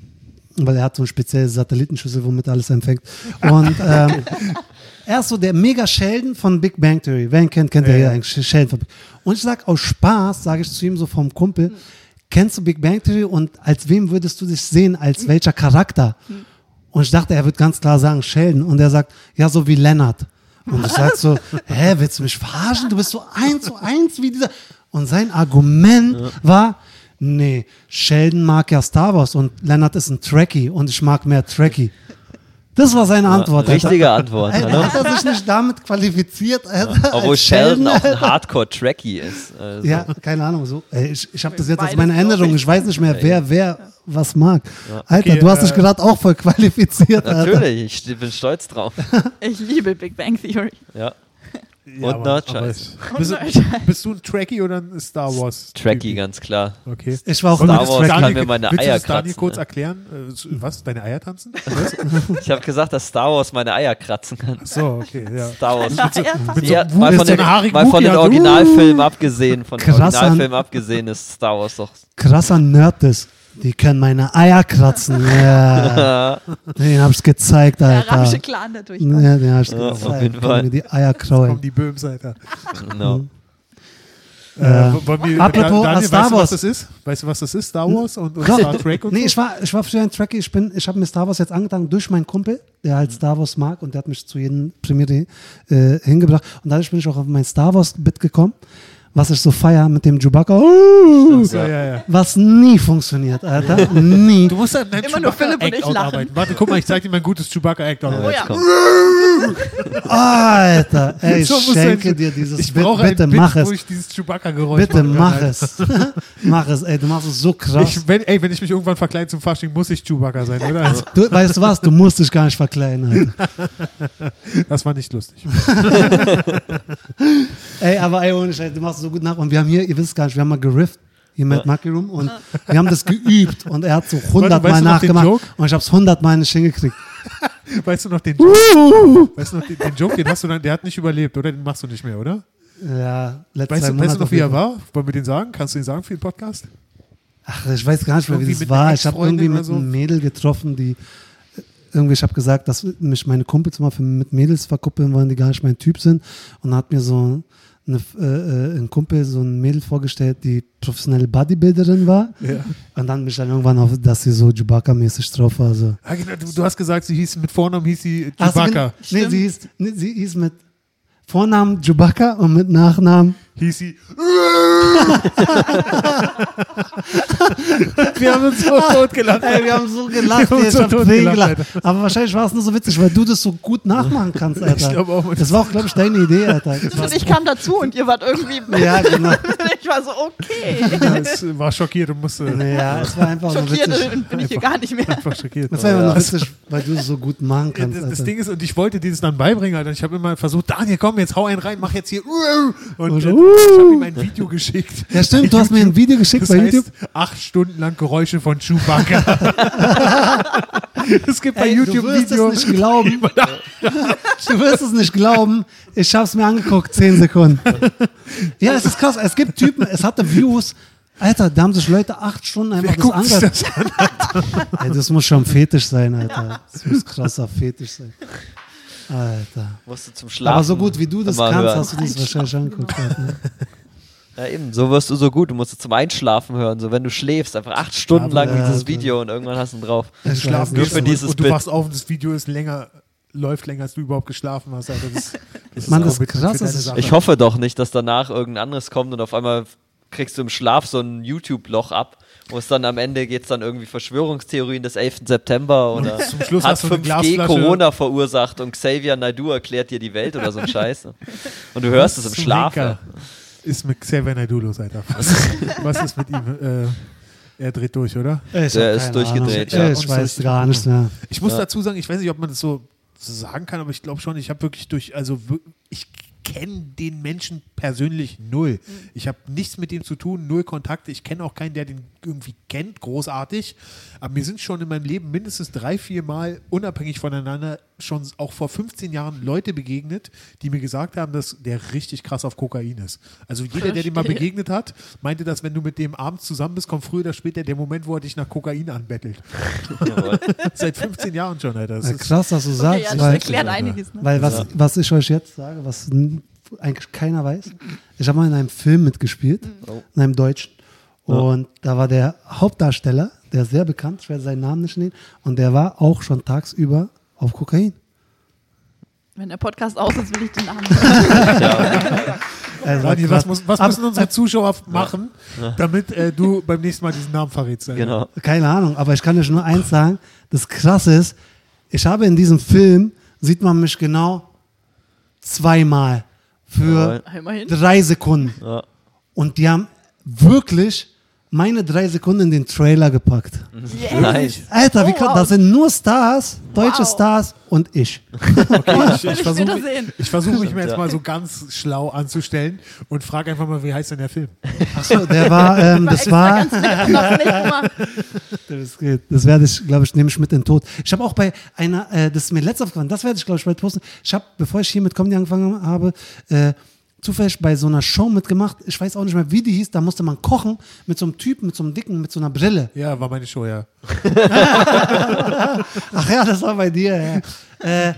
weil er hat so eine spezielle Satellitenschüssel, womit er alles empfängt. Und [laughs] ähm, er ist so der Mega-Sheldon von Big Bang Theory. Wer ihn kennt, kennt Ja, er ja eigentlich. Sheldon von Big Und ich sag aus Spaß, sage ich zu ihm so vom Kumpel, kennst du Big Bang Theory und als wem würdest du dich sehen, als welcher Charakter? Und ich dachte, er wird ganz klar sagen, Sheldon. Und er sagt, ja, so wie Lennart. Und ich sag so, hä, willst du mich verarschen? Du bist so eins zu eins wie dieser. Und sein Argument war, nee, Sheldon mag ja Star Wars und Lennart ist ein Trekkie und ich mag mehr Trekkie. Das war seine Antwort. Alter. Richtige Antwort. Alter, Hallo? hat er sich nicht damit qualifiziert, Alter. Obwohl als Sheldon auch ein Alter. Hardcore-Trekkie ist. Also. Ja, keine Ahnung. So. Ich ich habe das jetzt glaub Erinnerung. ich. Ich weiß nicht mehr, wer wer was mag. Alter, Okay, du hast dich äh, gerade auch voll qualifiziert. Alter. Natürlich, ich bin stolz drauf. [laughs] Ich liebe Big Bang Theory. Ja. [laughs] Ja, Und Nerdscheiß. Bist, bist du ein Trekkie oder ein Star Wars? Trekkie, ganz klar. Okay. Ich war auch das Star Wars Daniel- kann mir meine willst du Eier das Daniel kratzen, kurz ne? erklären? Äh, was? Deine Eier tanzen? [laughs] Ich habe gesagt, dass Star Wars meine Eier kratzen kann. So, okay, ja. Star Wars. Mit so Ja, einem mal Wut- von, so den, mal von den. Originalfilmen abgesehen, von den Originalfilmen abgesehen ist Star Wars doch. Krasser Nerd ist. Die können meine Eier kratzen. [laughs] Ja. Den hab ich gezeigt, Der Alter. arabische Clan, der durchkommt. Ja, den hab ich Ja, gezeigt. auf jeden Können Fall. mir die Eier kraulen. die Böhms, Alter. Genau. Äh, Äh, wollen wir, apropos, Daniel, Star weißt du, Wars. was das ist? Weißt du, was das ist? Star Wars und, und. Star Trek und Nee, so? ich war, ich war früher ein Trekkie. Ich, bin- ich habe mir Star Wars jetzt angetan durch meinen Kumpel, der halt Star Wars mag und der hat mich zu jedem Premiere äh, hingebracht. Und dadurch bin ich auch auf mein Star Wars-Bit gekommen, was ich so feier mit dem Chewbacca. Uh, ja, ja, was nie funktioniert, Alter. Nie. Du musst an deinem Immer nur Philipp und ich lachen. arbeiten. Warte, guck mal, ich zeig dir mein gutes Chewbacca-Act-Out. Oh ja. Komm. [laughs] Alter, ey, ich So schenke dir dieses Ich Bitte ein Bit, mach wo es. ich dieses Chewbacca-Geräusch Bitte kann, mach es. [laughs] mach es, ey, du machst es so krass. Ich, wenn, ey, wenn ich mich irgendwann verkleide zum Fasching, muss ich Chewbacca sein, oder? Also, Du, weißt du was, du musst dich gar nicht verkleiden, Alter. [laughs] das war nicht lustig. Ey, aber ey, ohne Scheiß, du machst es so gut nach. Und wir haben hier, ihr wisst gar nicht, wir haben mal gerifft hier mit Monkey Room und wir haben das geübt und er hat so 100 Warte, weißt Mal du noch den nachgemacht und ich hab's 100 Mal nicht hingekriegt. [laughs] Weißt du noch den Joke? Weißt du noch den, den Joke, den hast du dann, der hat nicht überlebt, oder? Den machst du nicht mehr, oder? Ja, letzte Weißt du, weißt du noch, wie er war? Wollen wir den sagen? Kannst du den sagen für den Podcast? Ach, ich weiß gar nicht mehr, wie das war. Ich habe irgendwie mit so? einem Mädel getroffen, die irgendwie, ich habe gesagt, dass mich meine Kumpels mal für, mit Mädels verkuppeln wollen, die gar nicht mein Typ sind. Und dann hat mir so eine, äh, äh, ein Kumpel so ein Mädel vorgestellt, die professionelle Bodybuilderin war. Ja. Und dann mich dann irgendwann auf, dass sie so Chewbacca-mäßig drauf war. So. Ah, genau, du, du hast gesagt, sie hieß mit Vornamen hieß sie Ach so, Chewbacca. Nee, Stimmt. sie hieß, nee, sie hieß mit Vornamen Chewbacca und mit Nachnamen. Hieß sie. [laughs] Wir haben uns so [laughs] tot gelacht. Ey, wir haben so gelacht, Wir haben so tot gelacht, gelacht. Aber wahrscheinlich war es nur so witzig, weil du das so gut nachmachen kannst, Alter. Ich glaube auch. Das war auch, glaube ich, deine Idee, Alter. Das Und ich kam dazu und ihr wart irgendwie. [laughs] ja, genau. ich war so, okay. Ja, es war schockiert und musste Ja, es war einfach nur Schockiert witzig. bin ich hier gar nicht mehr. einfach schockiert. Das war einfach nur Das- witzig, weil du es so gut machen kannst, das, das. Ding ist, und ich wollte dir das dann beibringen, Alter. Ich habe immer versucht, Daniel, komm, jetzt hau einen rein, mach jetzt hier. Und Und so, ich habe ihm ein Video geschickt. Ja, stimmt, du hast mir ein Video geschickt Das bei heißt, YouTube. acht Stunden lang Geräusche von Chewbacca. [laughs] es gibt bei Ey, YouTube du wirst es nicht glauben. [laughs] Du wirst es nicht glauben. Ich hab's mir angeguckt, 10 Sekunden. Ja, es ist krass. Es gibt Typen, es hatte Views. Alter, da haben sich Leute acht Stunden einfach Wer das angehört. das an? Ey, das muss schon Fetisch sein, Alter. Das muss krasser Fetisch sein. Alter. Musst du zum Schlafen. Aber so gut wie du das kannst, hören. hast du das wahrscheinlich angeguckt. Alter. Ja, eben, so wirst du so gut. Du musst es zum Einschlafen hören. So, wenn du schläfst, einfach acht Stunden lang Ja, dieses ja. Video und irgendwann hast du ihn drauf. Ich schlafen und, Für dieses und du Bit. wachst auf und das Video ist länger, läuft länger, als du überhaupt geschlafen hast. Alter. Das, [laughs] das Mann, auch das krass ist-. Ich hoffe doch nicht, dass danach irgendein anderes kommt und auf einmal kriegst du im Schlaf so ein YouTube-Loch ab, wo es dann am Ende geht es dann irgendwie Verschwörungstheorien des 11. September oder [laughs] zum Schluss hat hast du eine 5G Glasflasche- Corona verursacht und Xavier Naidoo erklärt dir die Welt oder so ein Scheiß. ne? Und du hörst es im Schlaf. Ja. Ist mit Xavier Naidoo los, Alter. Was, [laughs] was ist mit ihm? Äh, Er dreht durch, oder? Ich Der ist durchgedreht, ja. Ich weiß gar nicht mehr. Ich muss Ja. dazu sagen, ich weiß nicht, ob man das so, sagen kann, aber ich glaube schon, ich habe wirklich durch, also ich kenne den Menschen persönlich null. Ich habe nichts mit dem zu tun, null Kontakte. Ich kenne auch keinen, der den irgendwie kennt, großartig. Aber mir sind schon in meinem Leben mindestens drei, vier Mal unabhängig voneinander schon auch vor 15 Jahren Leute begegnet, die mir gesagt haben, dass der richtig krass auf Kokain ist. Also jeder, der dem mal Verstehe. begegnet hat, meinte, dass wenn du mit dem abends zusammen bist, kommt früher oder später der Moment, wo er dich nach Kokain anbettelt. [laughs] Seit 15 Jahren schon, Alter. Das Ja, ist krass, dass du Okay, sagst, ja, das weil, erklärt Alter. einiges. Ne? weil was, was ich euch jetzt sage, was eigentlich keiner weiß, ich habe mal in einem Film mitgespielt, Oh. in einem Deutschen. Und da war der Hauptdarsteller, der ist sehr bekannt, ich werde seinen Namen nicht nennen, und der war auch schon tagsüber auf Kokain. Wenn der Podcast aus ist, will ich den Namen ja. [laughs] Also Daniel, was, muss, was müssen unsere Zuschauer [laughs] machen, damit äh, du beim nächsten Mal diesen Namen verrätst? Alter? Genau. Keine Ahnung, aber ich kann euch nur eins sagen, das Krasse ist, ich habe in diesem Film, sieht man mich genau zweimal für Immerhin. drei Sekunden. Ja. Und die haben wirklich meine drei Sekunden in den Trailer gepackt. Yes. Nice. Alter, wie Oh, wow. das sind nur Stars, deutsche Wow. Stars und ich. Okay, [laughs] ich, ich versuche mich, versuch mich mir jetzt mal so ganz schlau anzustellen und frage einfach mal, wie heißt denn der Film? Achso, der war, [laughs] ähm, das war, das, das werde ich, glaube ich, nehme ich mit in den Tod. Ich habe auch bei einer, äh, das ist mir letztes aufgefallen, das werde ich, glaube ich, bald posten. Ich habe, bevor ich hier mit Comedy angefangen habe, äh, zufällig bei so einer Show mitgemacht. Ich weiß auch nicht mehr, wie die hieß. Da musste man kochen mit so einem Typen, mit so einem dicken, mit so einer Brille. Ja, war meine Show, ja. [laughs] Ach ja, das war bei dir. Ja. Äh,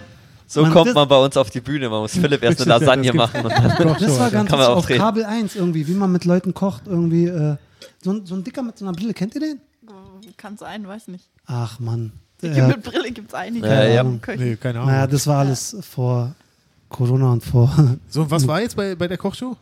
So Man- kommt man bei uns auf die Bühne. Man muss Philipp erst eine [laughs] Lasagne das machen und [laughs] dann das war ganz Kann man auf. Kabel 1 irgendwie, wie man mit Leuten kocht irgendwie. Äh, so, ein, so ein Dicker mit so einer Brille, kennt ihr den? Kann sein, weiß nicht. Ach Mann. Dicke Äh, mit Brille gibt es einige. Ja, ja. Nee, keine Ahnung. naja, das war alles vor Corona und vor. so, und was war jetzt bei, bei der Kochshow?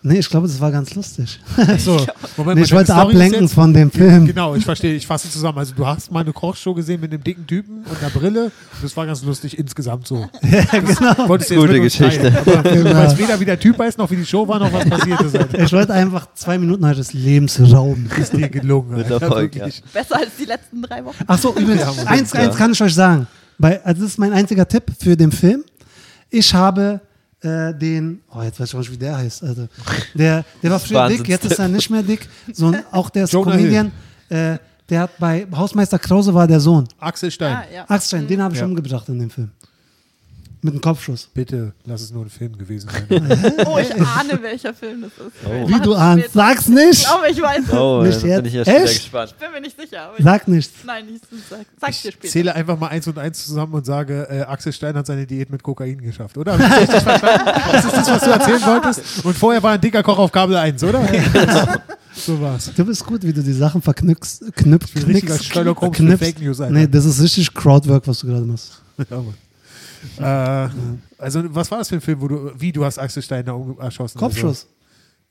nee, ich glaube, das war ganz lustig. So, [laughs] Moment, Nee, ich wollte Story ablenken jetzt- von dem Film. Genau, ich verstehe, ich fasse zusammen. Also du hast mal eine Kochshow gesehen mit einem dicken Typen und einer Brille und das war ganz lustig insgesamt so. [laughs] ja, genau. Wolltest du Gute Geschichte. Aber du Genau. weißt weder, wie der Typ heißt, noch wie die Show war, noch was passiert ist. Alter. Ich wollte einfach zwei Minuten eures Lebens rauben. Ist dir gelungen. Mit Erfolg, wirklich. Besser als die letzten drei Wochen. Ach so, übrigens, Ja, eins, ja. eins kann ich euch sagen. Bei, also das ist mein einziger Tipp für den Film. Ich habe äh, den, oh, jetzt weiß ich auch nicht, wie der heißt. Also, der, der war [laughs] früher dick, jetzt ist er nicht mehr dick. So, ein- auch der ist Jonah Comedian. Äh, der hat bei Hausmeister Krause war der Sohn. Axel Stein, Ah, ja. Axstein, den habe ich Ja. umgebracht in dem Film. Mit einem Kopfschuss. bitte lass es nur ein Film gewesen sein. [laughs] Oh, ich [laughs] ahne, welcher Film das ist. Oh. Wie du ahnst, sag's Ich nicht! glaube, ich weiß es. Oh, Nicht da bin ich ja jetzt? Echt? gespannt. Ich bin mir nicht sicher. Aber ich, Sag nichts. nein, ich sag, sag's dir Ich später. zähle einfach mal eins und eins zusammen und sage, äh, Axel Stein hat seine Diät mit Kokain geschafft, oder? Ich das ist das, was du erzählen wolltest? Und vorher war ein dicker Koch auf Kabel 1, oder? [laughs] so war's. Du bist gut, wie du die Sachen verknüpfst, knüpfst, bin richtiger knickst, Sherlock Holmes knipst. Fake News, Alter. Nee, das ist richtig Crowdwork, was du gerade machst. Ja, Mann. Äh, also, was war das für ein Film, wo du, wie du hast Axel Stein da um- erschossen? Kopfschuss. Also,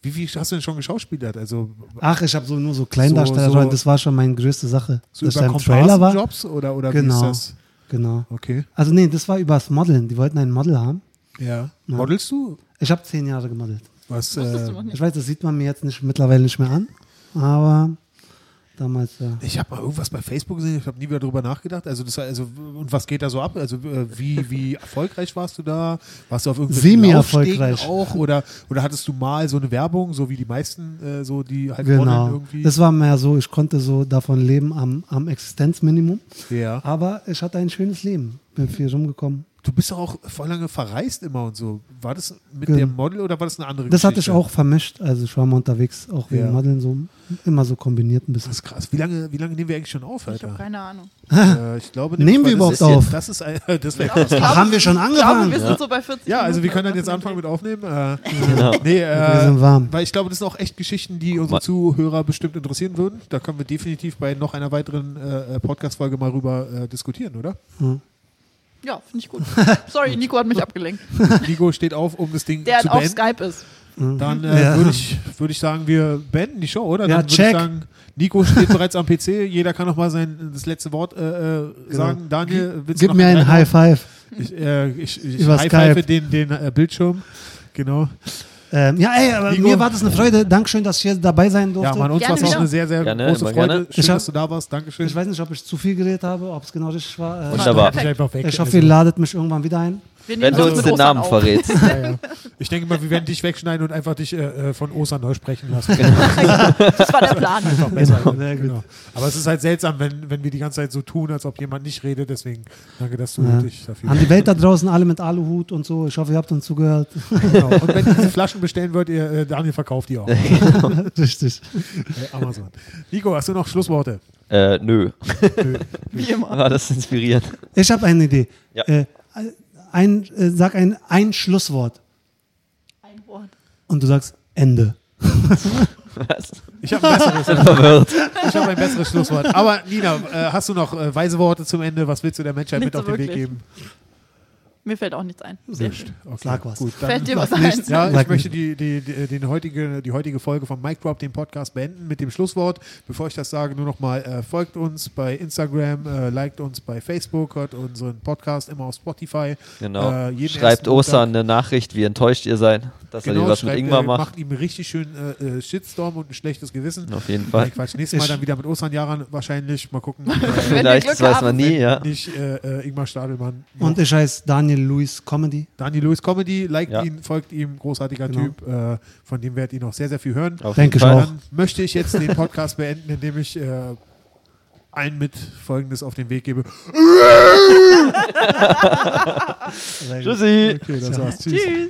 wie viel hast du denn schon geschauspielert? Also, Ach, ich habe so nur so Kleindarsteller, So- so- das war schon meine größte Sache. so dass über Trailer war. Jobs oder, oder Genau. wie ist das? Genau. Okay. Also nee, das war übers Modeln. Die wollten ein Model haben. Ja. Modelst du? Ich habe zehn Jahre gemodelt. Was? Äh. Ich weiß, das sieht man mir jetzt nicht mittlerweile nicht mehr an, aber damals ja. ich habe mal irgendwas bei Facebook gesehen, ich habe nie wieder drüber nachgedacht. Also, das, also, und was geht da so ab? Also, äh, wie, wie [laughs] erfolgreich warst du da? Warst du auf irgendwelchen Semi-erfolgreich. Auch? Oder, oder hattest du mal so eine Werbung, so wie die meisten, äh, so die halt Genau. irgendwie? Das war mehr so, ich konnte so davon leben am, am Existenzminimum, ja. aber ich hatte ein schönes Leben. Bin viel rumgekommen. Du bist doch auch voll lange verreist immer und so. War das mit Genau. dem Model oder war das eine andere Das hatte ich Geschichte? auch vermischt. Also ich war mal unterwegs, auch wegen Ja. Modeln so immer so kombiniert ein bisschen. Das ist krass. Wie lange, wie lange nehmen wir eigentlich schon auf, Ich habe Alter? keine Ahnung. [laughs] Äh, ich glaube, Nehmen wir überhaupt das auf? Das ist ein, [laughs] das wär, Ich glaube, haben wir schon angefangen? glaube, wir sind Ja. so bei 40 ja, also wir können dann jetzt anfangen mit aufnehmen. Äh, Genau. [laughs] nee, Wir äh, sind warm. weil ich glaube, das sind auch echt Geschichten, die unsere Zuhörer bestimmt interessieren würden. Da können wir definitiv bei noch einer weiteren äh, Podcast-Folge mal rüber äh, diskutieren, oder? Ja, finde ich gut. [laughs] Sorry, Nico hat mich abgelenkt. [laughs] Nico steht auf, um das Ding Der zu auf beenden. Skype ist. Dann äh, Ja. würde ich, würd ich sagen, wir beenden die Show, oder? Ja, Dann würde check. ich sagen, Nico steht bereits am PC. Jeder kann noch mal sein das letzte Wort äh, äh, sagen. Daniel, willst du Gib noch mir einen? High Five. Ich, äh, ich, ich Über high-pfeife Skype. den, den äh, Bildschirm. Genau. Ähm, ja, ey, aber Nico. mir war das eine Freude. Dankeschön, dass ich hier dabei sein durfte. Ja, Mann, uns war es auch eine sehr, sehr Gerne, große Freude. gerne. Schön, hab- dass du da warst. Dankeschön. ich weiß nicht, ob ich zu viel geredet habe, ob es genau richtig war. Äh, Wunderbar. Ich hoffe, ihr ladet mich irgendwann wieder ein. Wenn du uns den Ostern Namen auf. verrätst. ja, ja. [laughs] Ich denke mal, wir werden dich wegschneiden und einfach dich äh, äh, von Oster neu sprechen lassen. [laughs] Das war der Plan. Besser. Genau. Genau. Aber es ist halt seltsam, wenn, wenn wir die ganze Zeit so tun, als ob jemand nicht redet. Deswegen danke, dass du Ja. dich dafür. An die Welt da draußen, alle mit Aluhut und so. Ich hoffe, ihr habt uns zugehört. genau. Und wenn ihr diese Flaschen bestellen wollt, ihr, äh, Daniel verkauft die auch. [laughs] äh, Richtig. Amazon. Nico, hast du noch Schlussworte? Äh, nö. Wie immer. War das inspirierend? Ich habe eine Idee. Ja. Äh, ein, äh, sag ein, ein Schlusswort Ein Wort. und du sagst Ende. Was? Ich habe ein besseres. [laughs] Ich habe ein besseres Schlusswort. Aber Nina, äh, hast du noch äh, weise Worte zum Ende? Was willst du der Menschheit Nicht mit auf so den Weg wirklich. geben? Mir fällt auch nichts ein. Sehr schön. Okay, Sag was. Gut, dann, Fällt dir was ein? nichts. ja, ich möchte die, die, die, den heutige, die heutige Folge von Mike Drop, dem Podcast, beenden mit dem Schlusswort. Bevor ich das sage, nur noch mal äh, folgt uns bei Instagram, äh, liked uns bei Facebook, hört unseren Podcast immer auf Spotify. Genau. Äh, jeden Schreibt Ostern eine Nachricht, wie enttäuscht ihr seid, dass er Genau, was mit schreibt, Ingmar äh, macht. macht ihm richtig schön äh, äh, Shitstorm und ein schlechtes Gewissen. Auf jeden Nein, Fall. Quatsch. Nächstes Mal dann wieder mit Osterjahrern wahrscheinlich. Mal gucken. [laughs] Vielleicht, das weiß man nie, ja. Nicht äh, Ingmar Stadelmann. Und ich heiße Daniel Luis Comedy. Daniel Lewis Comedy, liked Ja. ihn, folgt ihm, großartiger Genau. Typ, äh, von dem werdet ihr noch sehr, sehr viel hören. Auf Denke ich auch. Dann möchte ich jetzt den Podcast beenden, indem ich äh, allen mit Folgendes auf den Weg gebe. [laughs] Tschüssi. Okay, das war's. Tschüss. Tschüss.